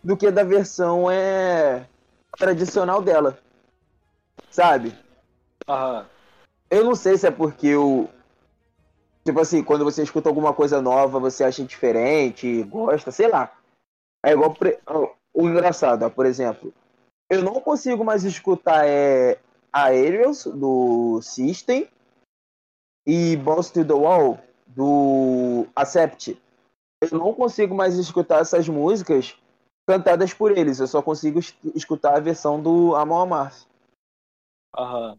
do que da versão é tradicional dela. Sabe? Aham. Eu não sei se é porque o. Tipo assim, quando você escuta alguma coisa nova, você acha diferente, gosta, sei lá. É igual. Pre... O engraçado, ó, por exemplo. Eu não consigo mais escutar é, Aerials do System e Bounce to the Wall do Accept. Eu não consigo mais escutar essas músicas cantadas por eles. Eu só consigo escutar a versão do Amon Amarth. Aham.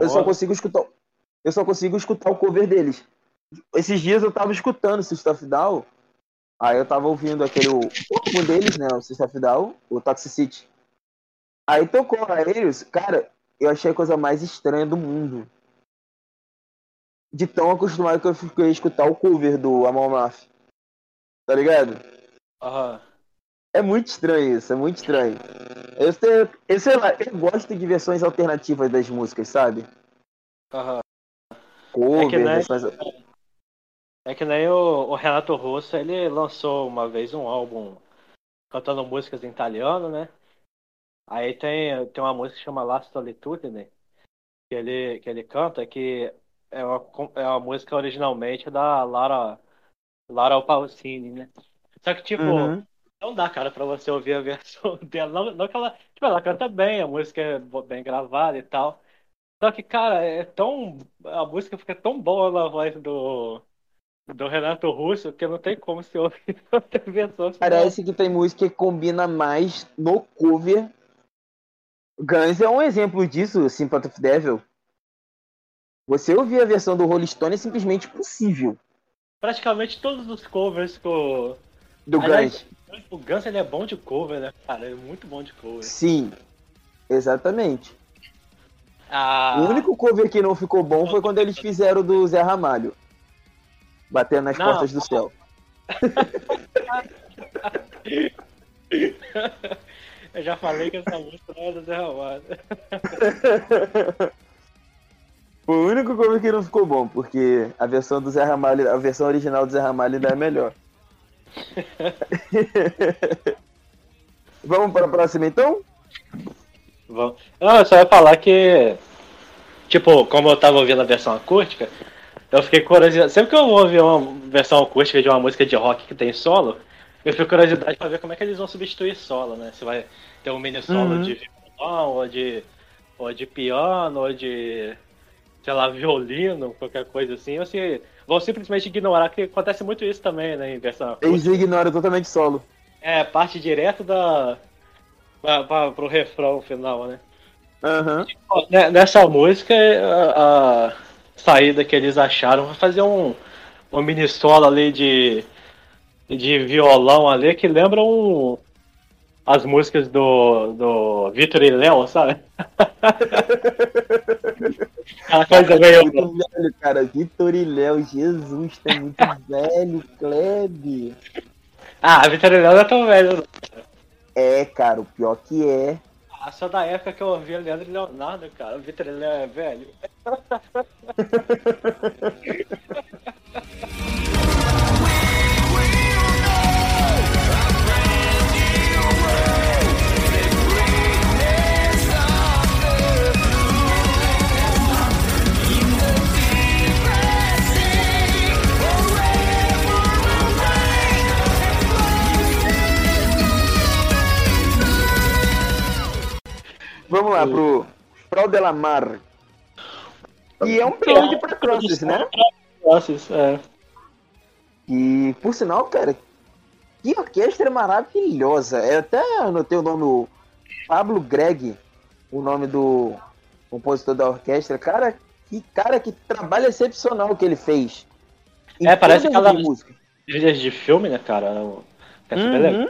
Eu só consigo escutar. Eu só consigo escutar o cover deles. Esses dias eu tava escutando System of Down. Aí eu tava ouvindo aquele. Um deles, né? O of Down, o Toxicity. Aí tocou a eles, cara, eu achei a coisa mais estranha do mundo de tão acostumado que eu fiquei a escutar o cover do Amon Maf. Tá ligado? Aham. É muito estranho isso, é muito estranho. Eu sei, eu sei lá, eu gosto de versões alternativas das músicas, sabe? Aham. Cover, é que nem, versões... é que nem o, o, Renato Russo, ele lançou uma vez um álbum cantando músicas em italiano, né? Aí tem, tem uma música que chama La Solitudine, que ele, que ele canta, que é uma, é uma música originalmente da Lara, Lara Pausini, né? Só que, tipo, uhum. não dá, cara, pra você ouvir a versão [laughs] dela. Não, não que ela. Tipo, ela canta bem, a música é bem gravada e tal. Só que, cara, é tão. A música fica tão boa na voz do. Do Renato Russo, que não tem como se [laughs] ouvir outra versão. Parece que tem música que combina mais no cover. Guns é um exemplo disso, Sympathy of Devil. Você ouvir a versão do Rolling Stone é simplesmente possível. Praticamente todos os covers com. Do Guns. O Guns ele é bom de cover, né, cara? Ele é muito bom de cover. Sim, exatamente. Ah. O único cover que não ficou bom foi quando eles fizeram do Zé Ramalho. Batendo nas não, portas do céu. [laughs] Eu já falei que essa música não é do Zé Ramalho. [laughs] O único cover que não ficou bom, porque a versão do Zé Ramalho, a versão original do Zé Ramalho ainda é melhor. [laughs] Vamos para a próxima então? Vamos. Não, eu só ia falar que, tipo, como eu tava ouvindo a versão acústica, eu fiquei curioso. Sempre que eu vou ouvir uma versão acústica de uma música de rock que tem solo, eu fico curiosidade pra ver como é que eles vão substituir solo, né? Se vai ter um mini solo uhum. de violão, ou de, ou de piano, ou de, sei lá, violino, qualquer coisa assim, ou se vão simplesmente ignorar, que acontece muito isso também, né, em versão acústica. Eles ignoram totalmente solo. É, parte direto da, pra, pra, pro refrão final, né? Uhum. Nessa música, a, a, saída que eles acharam foi fazer um, um mini solo ali de, de violão ali que lembra um, as músicas do, do Vitor e Léo, sabe? [laughs] Aquela coisa meio. Muito velho, cara. Vitor e Léo, Jesus, tá muito [laughs] velho, Klebe. Ah, Vitor e Léo não é tão velho, não. É, cara, o pior que é. Ah, só da época que eu ouvi Leandro Leonardo, cara. O Vitor Léo é velho. [laughs] Vamos lá, pro Frau de la Mar. E é um prelude pra Crosses, né? Crosses, é. E, por sinal, cara, que orquestra maravilhosa. Eu até anotei o nome Pablo Greg, o nome do compositor da orquestra. Cara, que cara que trabalho excepcional que ele fez. é, parece aquela música. de filme, né, cara? Uhum.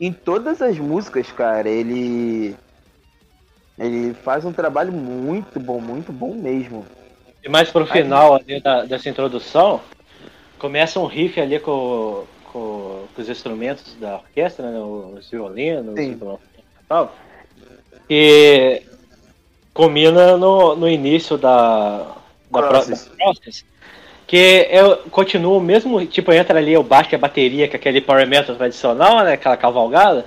Em todas as músicas, cara, ele ele faz um trabalho muito bom, muito bom mesmo. E mais pro final ali da, dessa introdução, começa um riff ali com, com, com os instrumentos da orquestra, né, os violinos e tal. E combina no, no início da, da process. process que é, continua o mesmo, tipo, entra ali o baixo e a bateria, que é aquele power metal tradicional, né, aquela cavalgada,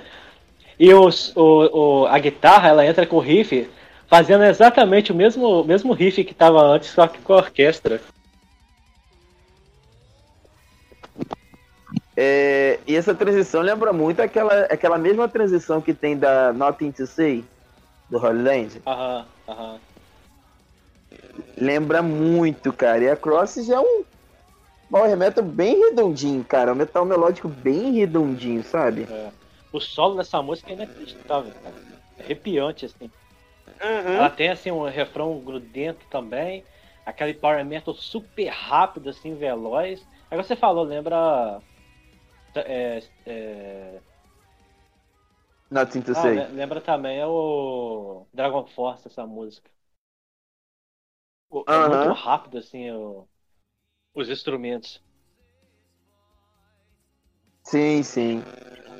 e os, o, o, a guitarra, ela entra com o riff, fazendo exatamente o mesmo, mesmo riff que estava antes, só que com a orquestra. É, e essa transição lembra muito aquela, aquela mesma transição que tem da Nothing to Say, do Holy Land. Aham, aham. Lembra muito, cara. E a Crosses é um power metal bem redondinho, cara. Um metal melódico bem redondinho, sabe? É o solo dessa música é inacreditável, cara. É arrepiante, assim. Uhum. Ela tem, assim, um refrão grudento também. Aquele power metal super rápido, assim, veloz. Agora você falou, lembra... É, é... Nothing to ah, say. Lembra também é o Dragon Force, essa música. É muito rápido, assim, o... os instrumentos. Sim, sim.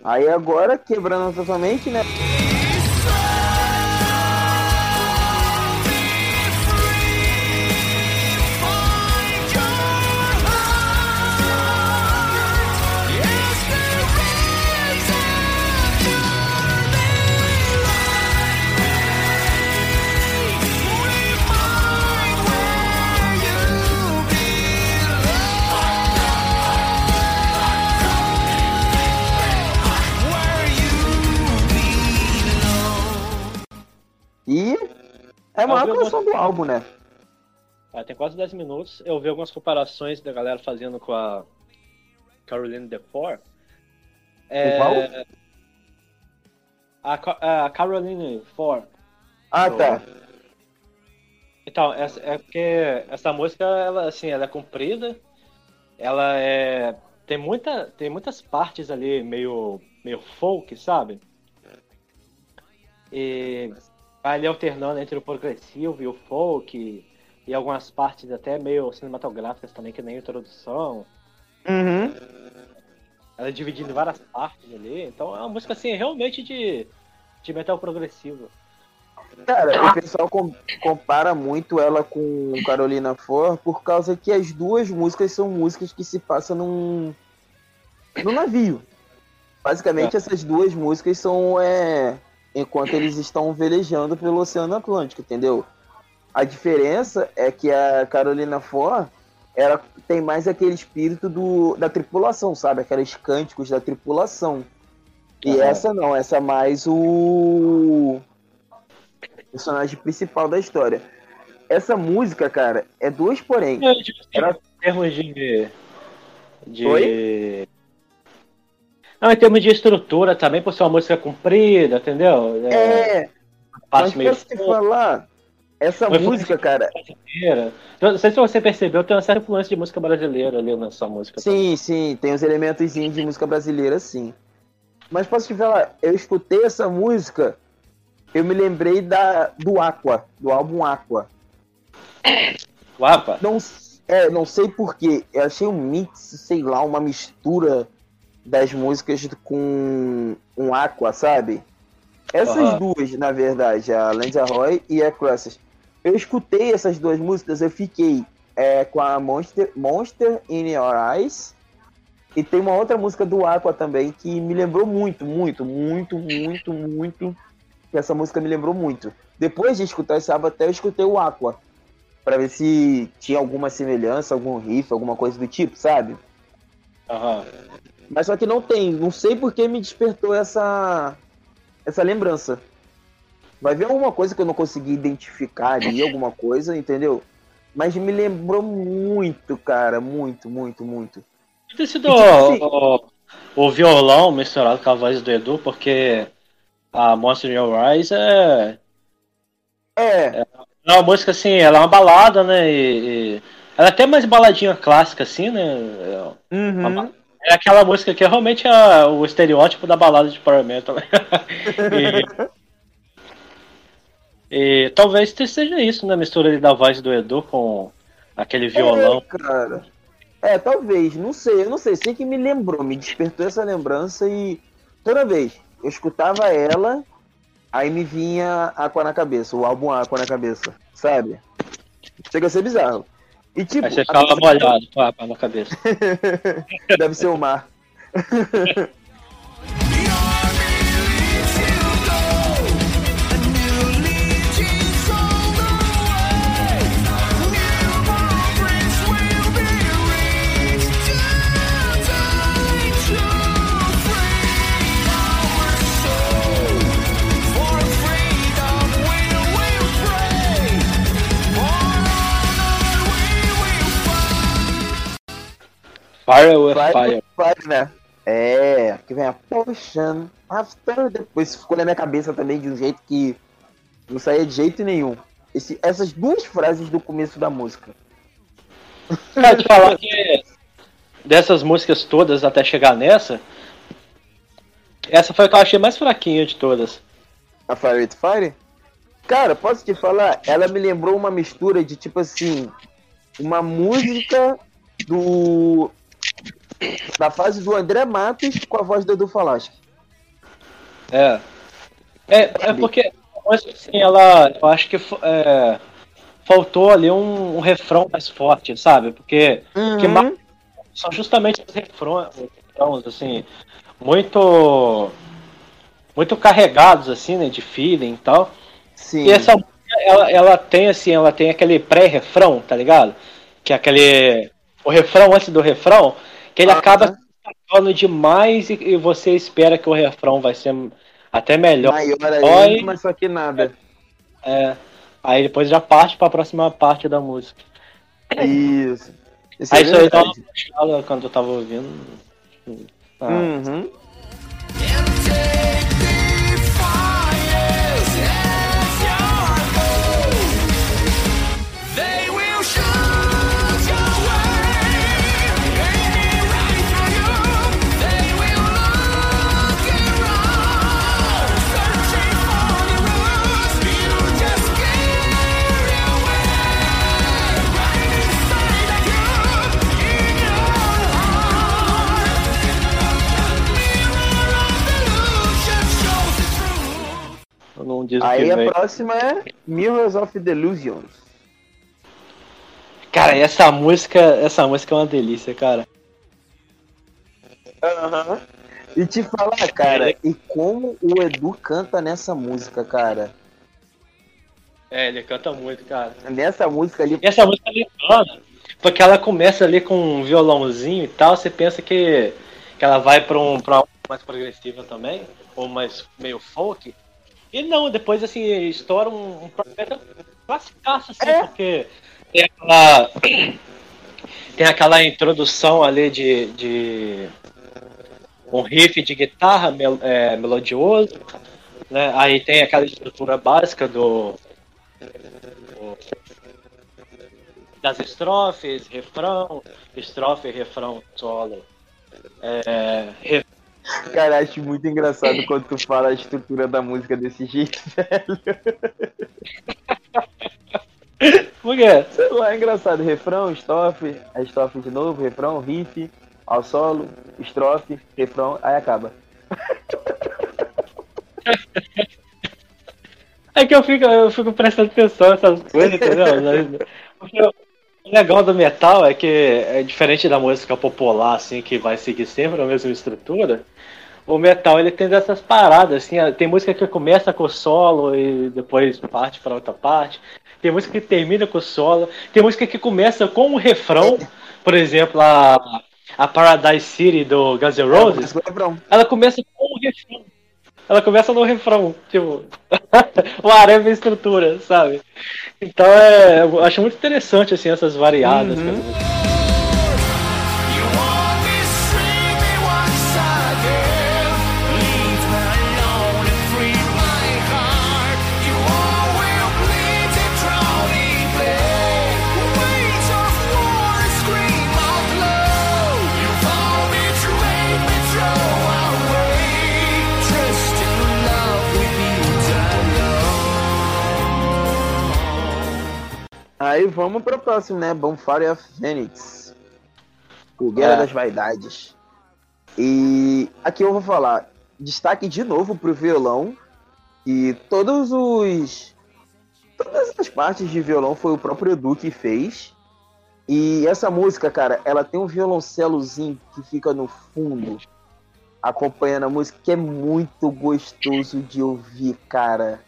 Aí agora, quebrando totalmente, né? É a maior canção algumas... do álbum, né? Ah, tem quase 10 minutos. Eu vi algumas comparações da galera fazendo com a Caroline DeFore. É... Qual? A, a Caroline Ford. Ah, tá. Então, essa, é porque essa música, ela, assim, ela é comprida, ela é... Tem, muita, tem muitas partes ali meio, meio folk, sabe? E vai ali alternando entre o progressivo e o folk, e algumas partes até meio cinematográficas também, que nem introdução. Uhum. Ela é dividida em várias partes ali, então é uma música assim, realmente de, de metal progressivo. Cara, o pessoal com, compara muito ela com Carolina For por causa que as duas músicas são músicas que se passam num, num navio. Basicamente, é. essas duas músicas são é, enquanto eles estão velejando pelo Oceano Atlântico, entendeu? A diferença é que a Carolina For ela tem mais aquele espírito do, da tripulação, sabe? Aqueles cânticos da tripulação. E uhum. essa não, essa é mais o personagem principal da história. Essa música, cara, é dois porém. É, tipo, ela... Em termos de. de... Oi? Não, em termos de estrutura também, por ser uma música comprida, entendeu? É. é mas meio posso te falar, essa música, cara. Não sei se você percebeu, tem uma certa influência de música brasileira ali na sua música. Sim, também. sim, tem os elementos de música brasileira, sim. Mas posso te falar, eu escutei essa música, eu me lembrei da, do Aqua, do álbum Aqua. O Aqua? Não, é, não sei porquê, eu achei um mix, sei lá, uma mistura das músicas com um Aqua, sabe? Essas uhum. duas, na verdade, a Lanza Roy e a Crosses eu escutei essas duas músicas, eu fiquei é, com a Monster, Monster in Your Eyes. E tem uma outra música do Aqua também que me lembrou muito, muito, muito, muito, muito. Que essa música me lembrou muito. Depois de escutar esse álbum, até eu escutei o Aqua. Pra ver se tinha alguma semelhança, algum riff, alguma coisa do tipo, sabe? Uhum. Mas só que não tem. Não sei por que me despertou essa, essa lembrança. Vai ver alguma coisa que eu não consegui identificar ali, [laughs] alguma coisa, entendeu? Mas me lembrou muito, cara, muito, muito, muito. Ter sido tipo assim, o, o, violão misturado com a voz do Edu, porque a Monster in Your Eyes é. É. É uma música assim, ela é uma balada, né? E, e... ela é até mais baladinha clássica, assim, né? Uhum. É aquela música que realmente é o estereótipo da balada de Power Metal. [laughs] e, e talvez seja isso, né? A mistura da voz do Edu com aquele violão. É, cara. É, talvez, não sei, eu não sei, sei que me lembrou, me despertou essa lembrança e toda vez eu escutava ela, aí me vinha Aqua na cabeça, o álbum Aqua na cabeça, sabe? Chega a ser bizarro. E tipo. Aí você ficava molhado Aqua na cabeça. [laughs] Deve ser o mar. [laughs] Fire with Fire. fire. né? É, que vem a Potion After. Depois ficou na minha cabeça também de um jeito que não saía de jeito nenhum. Esse, essas duas frases do começo da música. Cara, [laughs] te falar que dessas músicas todas até chegar nessa, essa foi a que eu achei mais fraquinha de todas. A Fire with Fire? Cara, posso te falar? Ela me lembrou uma mistura de tipo assim, uma música do da fase do André Matos com a voz do Edu Falaschi. É. É, é porque assim, ela. Eu acho que é, faltou ali um, um, refrão mais forte, sabe? Porque uhum. que são justamente os refrões, refrões, assim, muito. Muito carregados, assim, né? De feeling e tal. Sim. E essa ela, ela tem assim, ela tem aquele pré-refrão, tá ligado? Que é aquele. O refrão antes do refrão, que ele ah, acaba falando demais e, e, você espera que o refrão vai ser até melhor. Maior ainda, mas só que nada. É. Aí depois já parte pra próxima parte da música. Isso. Esse aí é isso aí tava quando eu tava ouvindo. Ah. Uhum. Não diz Aí a vem. próxima é Mirrors of Delusions. Cara, essa música, essa música é uma delícia, cara. Aham. Uhum. E te falar, cara, e como o Edu canta nessa música, cara. É, ele canta muito, cara. Nessa música ali. E essa música ali, porque ela começa ali com um violãozinho e tal, você pensa que, que ela vai pra um pra algo mais progressiva também, ou mais meio folk. E não, depois assim, estoura um, um projeto classicaço, assim, é. porque tem aquela. [clears throat] Tem aquela introdução ali de, de um riff de guitarra mel, é, melodioso, né? Aí tem aquela estrutura básica do, do das estrofes, refrão, estrofe, refrão, solo. É, Cara, acho muito engraçado quando tu fala a estrutura da música desse jeito, [laughs] velho. Por quê? Sei lá, é engraçado. Refrão, estrofe, a estrofe de novo, refrão, riff, ao solo, estrofe, refrão, aí acaba. É que eu fico, eu fico prestando atenção nessas coisas, entendeu? [laughs] o legal do metal é que é diferente da música popular, assim, que vai seguir sempre a mesma estrutura o metal ele tem dessas paradas, assim, tem música que começa com o solo e depois parte para outra parte. Tem música que termina com o solo. Tem música que começa com o refrão, por exemplo, a, a Paradise City do Guns N' Roses. Ela começa com o refrão. Ela começa no refrão, tipo, [laughs] [laughs] o arame estrutura, sabe? Então é, eu acho muito interessante assim essas variadas. Uhum. Aí vamos para o próximo, né? Bonfire of Phoenix. Fogueira é. das Vaidades. E aqui eu vou falar. Destaque de novo pro violão. E todos os. Todas as partes de violão foi o próprio Edu que fez. E essa música, cara, ela tem um violoncelozinho que fica no fundo, acompanhando a música, que é muito gostoso de ouvir, cara.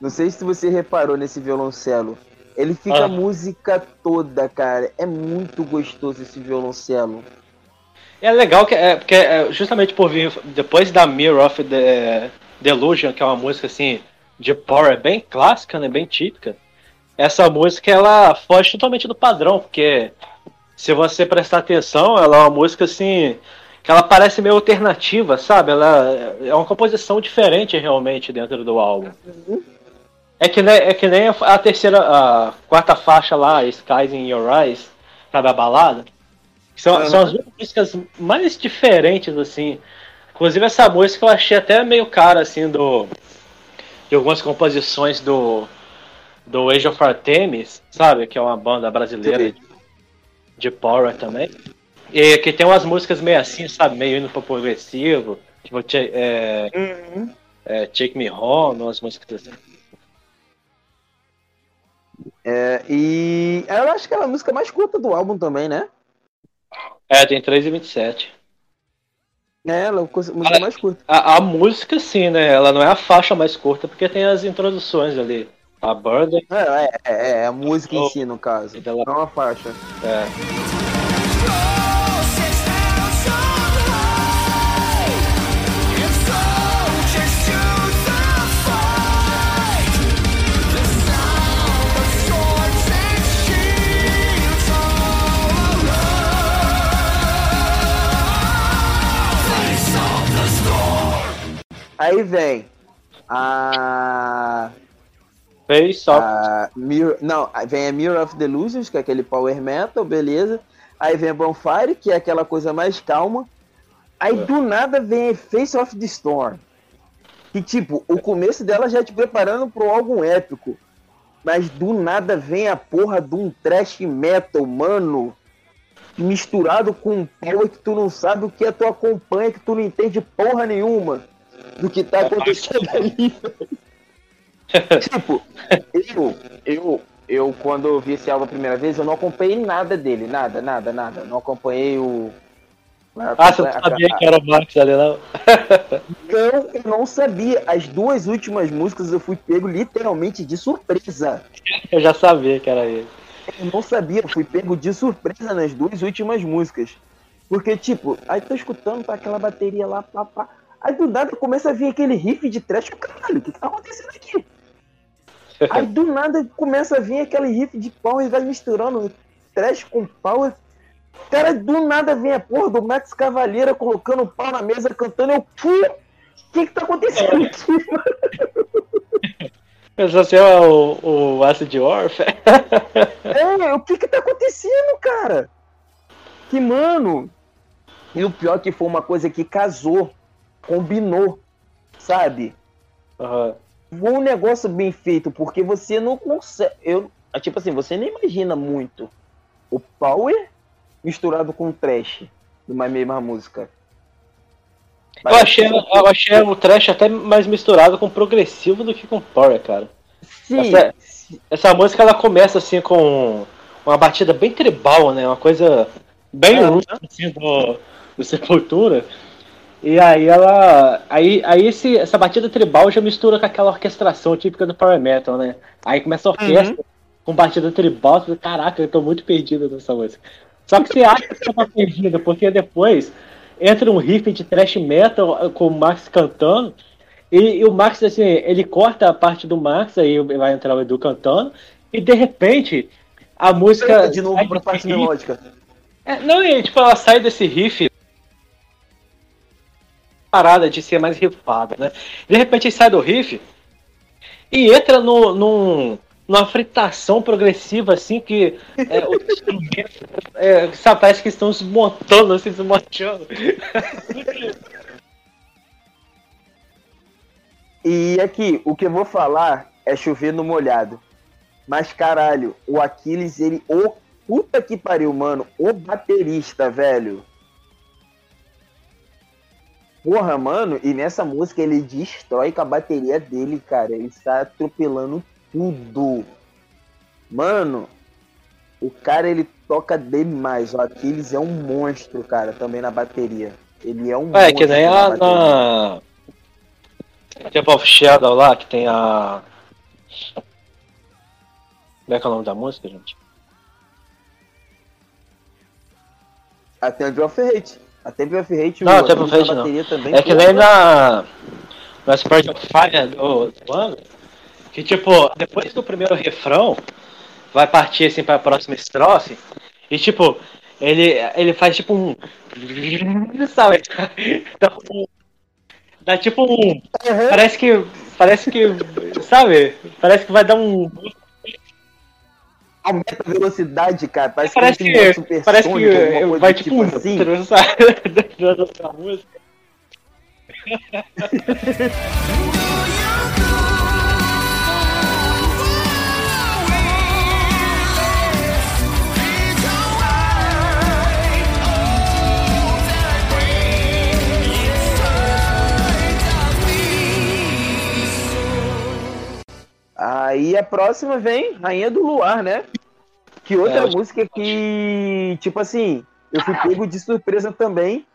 Não sei se você reparou nesse violoncelo. Ele fica ah. a música toda, cara. É muito gostoso esse violoncelo. É legal que é porque é, justamente por vir depois da Mirror of the Delusion, que é uma música assim de power bem clássica, né, bem típica. Essa música ela foge totalmente do padrão, porque se você prestar atenção, ela é uma música assim que ela parece meio alternativa, sabe? Ela é uma composição diferente realmente dentro do álbum. É que, nem, é que nem a terceira, a quarta faixa lá, Skies in Your Eyes, sabe, a balada. São, uhum. são as músicas mais diferentes, assim. Inclusive essa música eu achei até meio cara, assim, do. De algumas composições do. Do Age of Artemis, sabe? Que é uma banda brasileira de, de power também. E que tem umas músicas meio assim, sabe? Meio indo pro progressivo. Tipo, é, uhum. é, Take Me Home, umas músicas assim. É, e eu acho que é a música mais curta do álbum também, né? É, tem 3 e 27. É, ela é a música mais curta. A, a, música, sim, né? Ela não é a faixa mais curta, porque tem as introduções ali. A Burden. É, é, é a música em si, no caso. Não a faixa. É. Aí vem a. Face a Mirror, não, vem a Mirror of Delusions, que é aquele power metal, beleza. Aí vem a Bonfire, que é aquela coisa mais calma. Aí é. do nada vem a Face of the Storm. Que tipo, o começo dela já te preparando para algo épico. Mas do nada vem a porra de um trash metal, mano. Misturado com um power que tu não sabe o que é tu acompanha, que tu não entende porra nenhuma do que tá acontecendo [laughs] ali. tipo, eu, eu, eu, quando eu vi esse álbum a primeira vez, eu não acompanhei nada dele, nada, nada, nada. Não acompanhei o. Ah, você não sabia que era o Max ali, não? [laughs] não, eu não sabia. As duas últimas músicas eu fui pego literalmente de surpresa. [laughs] Eu já sabia que era ele. Eu não sabia, eu fui pego de surpresa nas duas últimas músicas. Porque, tipo, aí tô escutando tá aquela bateria lá, pá, pá. Aí do nada começa a vir aquele riff de trash, caralho, o que, que tá acontecendo aqui? [laughs] Aí do nada começa a vir aquele riff de power e vai misturando trash com power. Cara, do nada vem a porra do Max Cavaleira colocando o pau na mesa, cantando. Eu, o que que tá acontecendo aqui, mano? Pensou assim, ó, o, o Acid Orf? [laughs] é, o que que tá acontecendo, cara? Que, mano... E o pior é que foi uma coisa que casou, combinou, sabe? Uhum um negócio bem feito, porque você não consegue. Eu, tipo assim, você nem imagina muito o power misturado com o trash numa mesma música. eu achei, eu achei o trash até mais misturado com progressivo do que com power, cara. Sim. Essa, essa música ela começa assim com uma batida bem tribal, né? Uma coisa bem uhum. assim do, do Sepultura. E aí ela. Aí, aí esse, essa batida tribal já mistura com aquela orquestração típica do Power Metal, né? Aí começa a orquestra uhum. com batida tribal, você fala, caraca, eu tô muito perdido nessa música. Só que você acha que você tá perdido, porque depois entra um riff de thrash metal com o Max cantando. E, e, o Max, assim, ele corta a parte do Max, aí vai entrar o Edu cantando, e de repente a música. De novo pra parte melódica. É, não, e, tipo, ela sai desse riff parada de ser mais rifada, né? De repente ele sai do riff e entra no, num, numa fritação progressiva, assim, que é, [laughs] os instrumentos é, sabe, parece que estão se montando, assim, se montando. E aqui, o que eu vou falar é chover no molhado. Mas caralho, o Aquiles, ele. O puta que pariu, mano. O baterista, velho. Porra, mano, e nessa música ele destrói com a bateria dele, cara. Ele está atropelando tudo. Mano, o cara ele toca demais. O Aquiles é um monstro, cara, também na bateria. Ele é um é, monstro. É, que nem a. Na... Temple of Shadow lá, que tem a. Como é que é o nome da música, gente? A Thunder of Hate. A Temple of Hate, não, o Temple of Hate não. Também é que nem na, na Sport of Fire do, do ano, que tipo, depois do primeiro refrão, vai partir assim pra próxima estrofe, e tipo, ele, ele faz tipo um. Sabe? Dá, dá tipo um. Uhum. Parece que. Parece que. Sabe? Parece que vai dar um aumenta a velocidade, cara. Parece, parece que, que super parece que vai tipo, tipo assim. [laughs] música. Aí a próxima vem Rainha do Luar, né? Que outra é, música que, tipo assim, eu fui pego de surpresa também,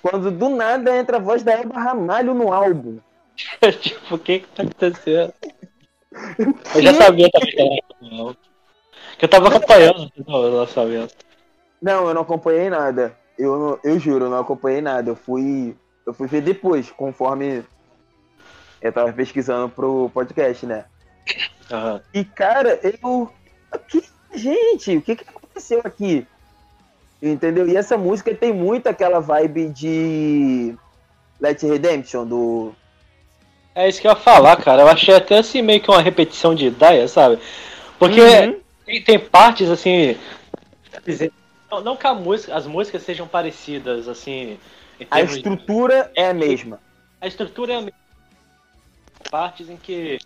quando do nada entra a voz da Eva Ramalho no álbum. [laughs] tipo, o que que tá acontecendo? Eu já sabia também que era que eu tava acompanhando o lançamento. Não, eu não acompanhei nada. Eu, eu juro, eu não acompanhei nada. Eu fui, eu fui ver depois, conforme eu tava pesquisando pro podcast, né? Uhum. E, cara, eu. Que, gente, o que, que aconteceu aqui? Entendeu? E essa música tem muito aquela vibe de Let Redemption, do, É isso que eu ia falar, cara. Eu achei até assim meio que uma repetição de ideia, sabe? Porque uhum. tem, tem, partes assim. Não, não que música, as músicas sejam parecidas, assim. A estrutura de... é a mesma. A estrutura é a mesma. Partes em que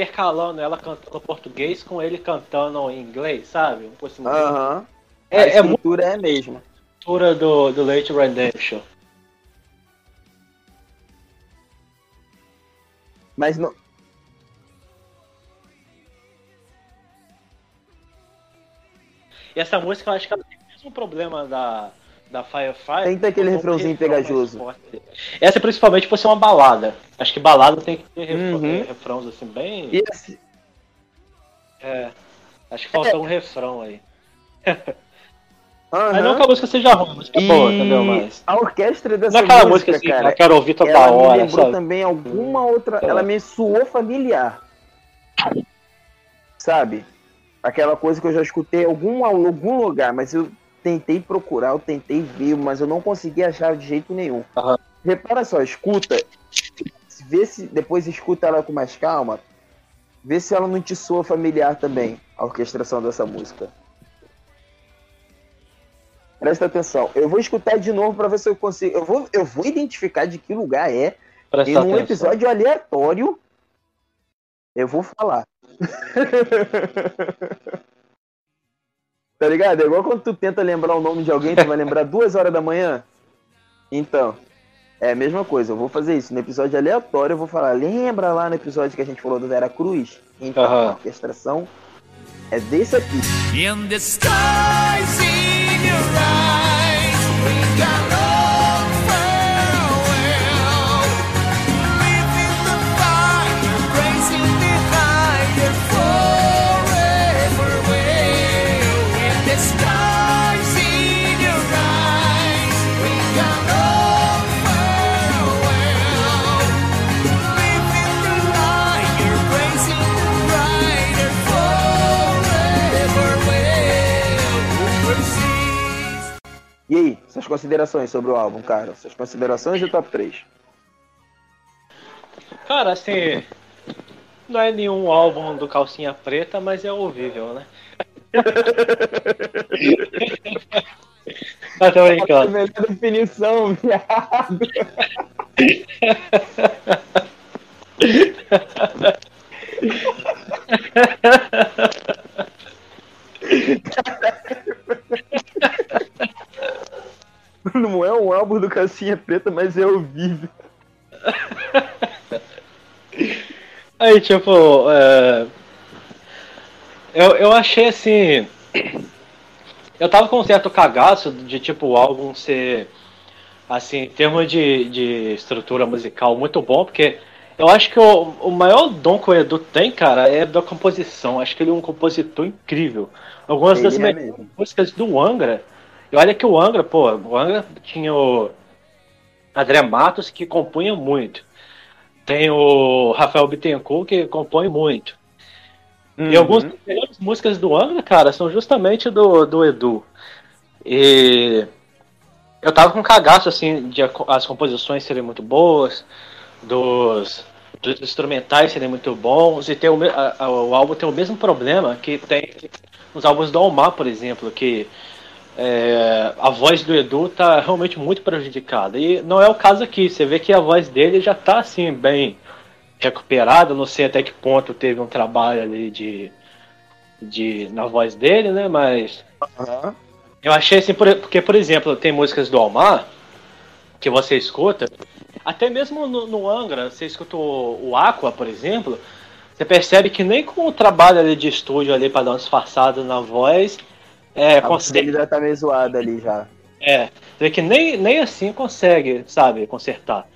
intercalando ela cantando português com ele cantando em inglês, sabe? Um assim. Uhum. É, a estrutura é, é a mesma. A estrutura do, do Late Redemption. Mas não. E essa música eu acho que ela tem o mesmo problema da, da Firefly. Tem que ter aquele refrãozinho pegajoso. Essa é principalmente por ser uma balada. Acho que balada tem que ter uhum. refrãos assim bem. E esse... É. Acho que faltou é. um refrão aí. Uhum. Mas não que a música seja ruim, a música é boa, entendeu? Mas... A orquestra dessa não é aquela música, música assim, cara, eu quero ouvir toda ela hora. Me lembrou sabe? também alguma outra. É. Ela me soou familiar. Sabe? Aquela coisa que eu já escutei em algum, algum lugar, mas eu tentei procurar, eu tentei ver, mas eu não consegui achar de jeito nenhum. Uhum. Repara só, escuta. Vê se depois escuta ela com mais calma. Vê se ela não te soa familiar também, a orquestração dessa música. Presta atenção. Eu vou escutar de novo para ver se eu consigo. Eu vou, eu vou identificar de que lugar é. Presta e num atenção. episódio aleatório, eu vou falar. [laughs] tá ligado? É igual quando tu tenta lembrar o nome de alguém, tu vai lembrar [laughs] duas horas da manhã. Então, é a mesma coisa. Eu vou fazer isso. No episódio aleatório, eu vou falar. Lembra lá no episódio que a gente falou do Vera Cruz? Então, uhum. a orquestração é desse aqui. In the skies in your eyes, we got E aí, suas considerações sobre o álbum, cara? Suas considerações e o top 3? Cara, assim. Não é nenhum álbum do Calcinha Preta, mas é ouvível, né? ah, [laughs] tô brincando. Melhor definição, viado. [laughs] Não é um álbum do Calcinha Preta, mas é ouvível. [laughs] Aí, tipo, é... eu, eu achei assim. Eu tava com um certo cagaço de, tipo, o álbum ser, assim, em termos de, de estrutura musical, muito bom, porque eu acho que o, o maior dom que o Edu tem, cara, é da composição. Acho que ele é um compositor incrível. Algumas ele das é músicas do Angra e olha que o Angra, pô, o Angra tinha o André Matos que compunha muito. Tem o Rafael Bittencourt que compõe muito. Uhum. E algumas das melhores músicas do Angra, cara, são justamente do, do Edu. E eu tava com cagaço, assim, de as composições serem muito boas, dos, dos instrumentais serem muito bons, e ter o, a, o álbum tem o mesmo problema que tem nos álbuns do Almar, por exemplo, que é, a voz do Edu tá realmente muito prejudicada. E não é o caso aqui. Você vê que a voz dele já tá assim, bem recuperada. Não sei até que ponto teve um trabalho ali de. de na voz dele, né? Mas. Uhum. Eu achei assim, porque, por exemplo, tem músicas do Almar que você escuta. Até mesmo no, no Angra, você escuta o, o Aqua, por exemplo. Você percebe que nem com o trabalho ali de estúdio ali para dar uma disfarçada na voz, é, a consegue. já tá meio zoada ali já. É, vê que nem, nem assim consegue, sabe, consertar.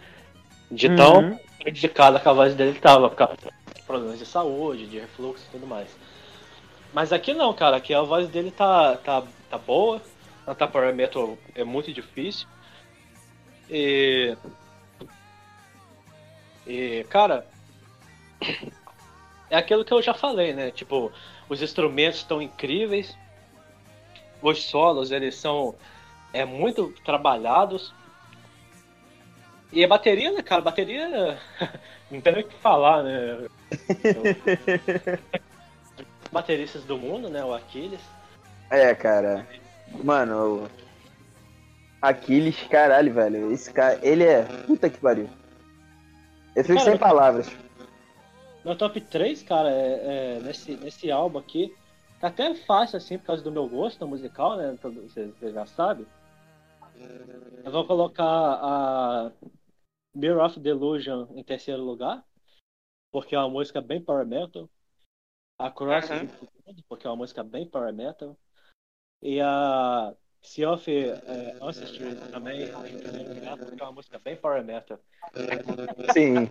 De uhum. tão prejudicada que a voz dele tava, por causa de problemas de saúde, de refluxo e tudo mais. Mas aqui não, cara, aqui a voz dele tá, tá, tá boa, cantar Power Metal é muito difícil. E. E, cara. É aquilo que eu já falei, né? Tipo, os instrumentos estão incríveis, os solos eles são é muito trabalhados E a bateria, né, cara? A bateria. [laughs] Não tem nem o que falar, né? [laughs] Bateristas do mundo, né? O Aquiles. É, cara. Mano, Aquiles, caralho, velho. Esse cara, ele é. Puta que pariu. Eu fico cara, sem palavras. Meu top 3, cara, é, é, nesse, nesse álbum aqui. Tá até fácil, assim, por causa do meu gosto musical, né? Você, você já sabe. Eu vou colocar a Mirror of Delusion em terceiro lugar, porque é uma música bem power metal. A Cross uhum. porque é uma música bem power metal. E a Sea of é, Ancestry também em primeiro lugar, porque é uma música bem power metal. Sim.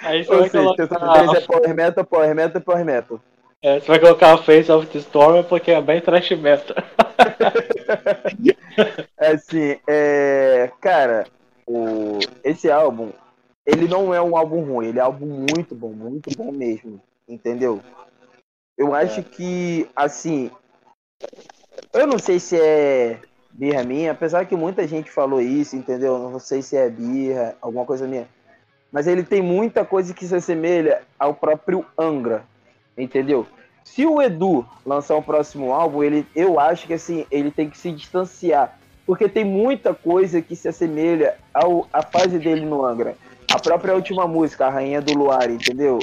Aí você Ou vai seja, colocar... é power metal, power metal, power metal. É, você vai colocar Face of the Storm porque é bem trash metal. [laughs] é assim, é... cara, o... esse álbum, ele não é um álbum ruim, ele é um álbum muito bom, muito bom mesmo, entendeu? Eu acho é. que, assim, eu não sei se é birra minha, apesar que muita gente falou isso, entendeu? Não sei se é birra, alguma coisa minha. Mas ele tem muita coisa que se assemelha ao próprio Angra, entendeu? Se o Edu lançar um próximo álbum, ele, eu acho que assim, ele tem que se distanciar. Porque tem muita coisa que se assemelha ao, à fase dele no Angra. A própria última música, A Rainha do Luar, entendeu?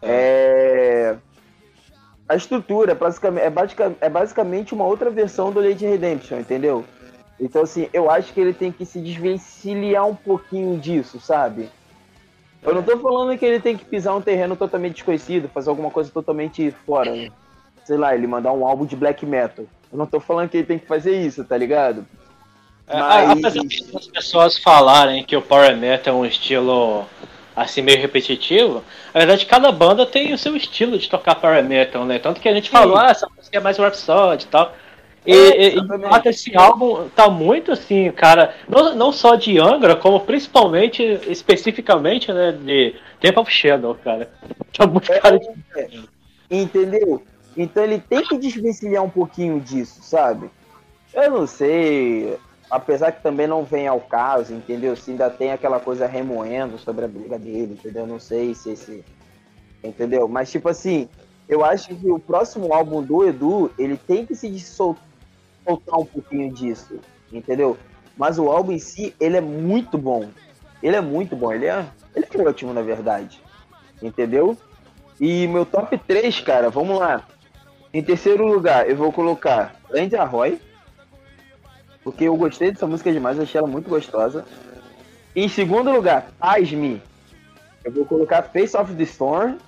É... A estrutura é, basicamente, é basicamente uma outra versão do Lady Redemption, entendeu? Então, assim, eu acho que ele tem que se desvencilhar um pouquinho disso, sabe? Eu não tô falando que ele tem que pisar um terreno totalmente desconhecido, fazer alguma coisa totalmente fora. Né? Sei lá, ele mandar um álbum de black metal. Eu não tô falando que ele tem que fazer isso, tá ligado? É, Mas... Apesar das pessoas falarem que o Power Metal é um estilo assim meio repetitivo, na verdade cada banda tem o seu estilo de tocar Power Metal, né? Tanto que a gente falou, ah, essa música é mais Rhapsody e tal. E, é, e, esse álbum tá muito assim, cara, não, não só de Angra, como principalmente, especificamente, né, de Temple of Shadow, cara. Tá muito é, cara de... É, entendeu? Então ele tem que desvencilhar um pouquinho disso, sabe? Eu não sei, apesar que também não vem ao caso, entendeu? Se ainda tem aquela coisa remoendo sobre a briga dele, entendeu? Não sei se esse. Entendeu? Mas, tipo assim, eu acho que o próximo álbum do Edu, ele tem que se soltar soltar um pouquinho disso, entendeu? Mas o álbum em si, ele é muito bom. Ele é muito bom, ele é, ele é ótimo, na verdade. Entendeu? E meu top 3, cara, vamos lá. Em terceiro lugar, eu vou colocar Andy Arroy. Porque eu gostei dessa música demais, achei ela muito gostosa. Em segundo lugar, Asme. Eu vou colocar Face of the Storm.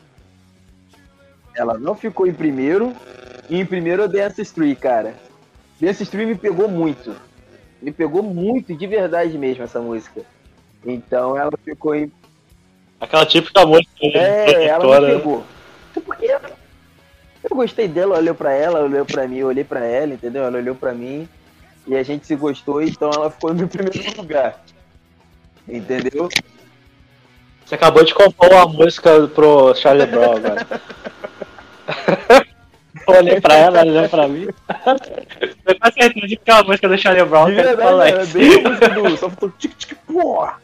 Ela não ficou em primeiro. E em primeiro eu dei Street, cara. Esse stream me pegou muito. Me pegou muito, de verdade mesmo, essa música. Então ela ficou em. Aquela típica música. É, ela me pegou. Porque eu gostei dela, olhou pra ela, olhou pra mim, eu olhei pra ela, entendeu? Ela olhou pra mim e a gente se gostou, então ela ficou no [laughs] primeiro lugar. Entendeu? Você acabou de compor uma música pro Charlie Brown agora. [laughs] olhei pra ela, ela olhou pra mim. Eu com certeza de que é uma música do Charlie Brown. É, é, é bem a música do Só faltou tic tic porra.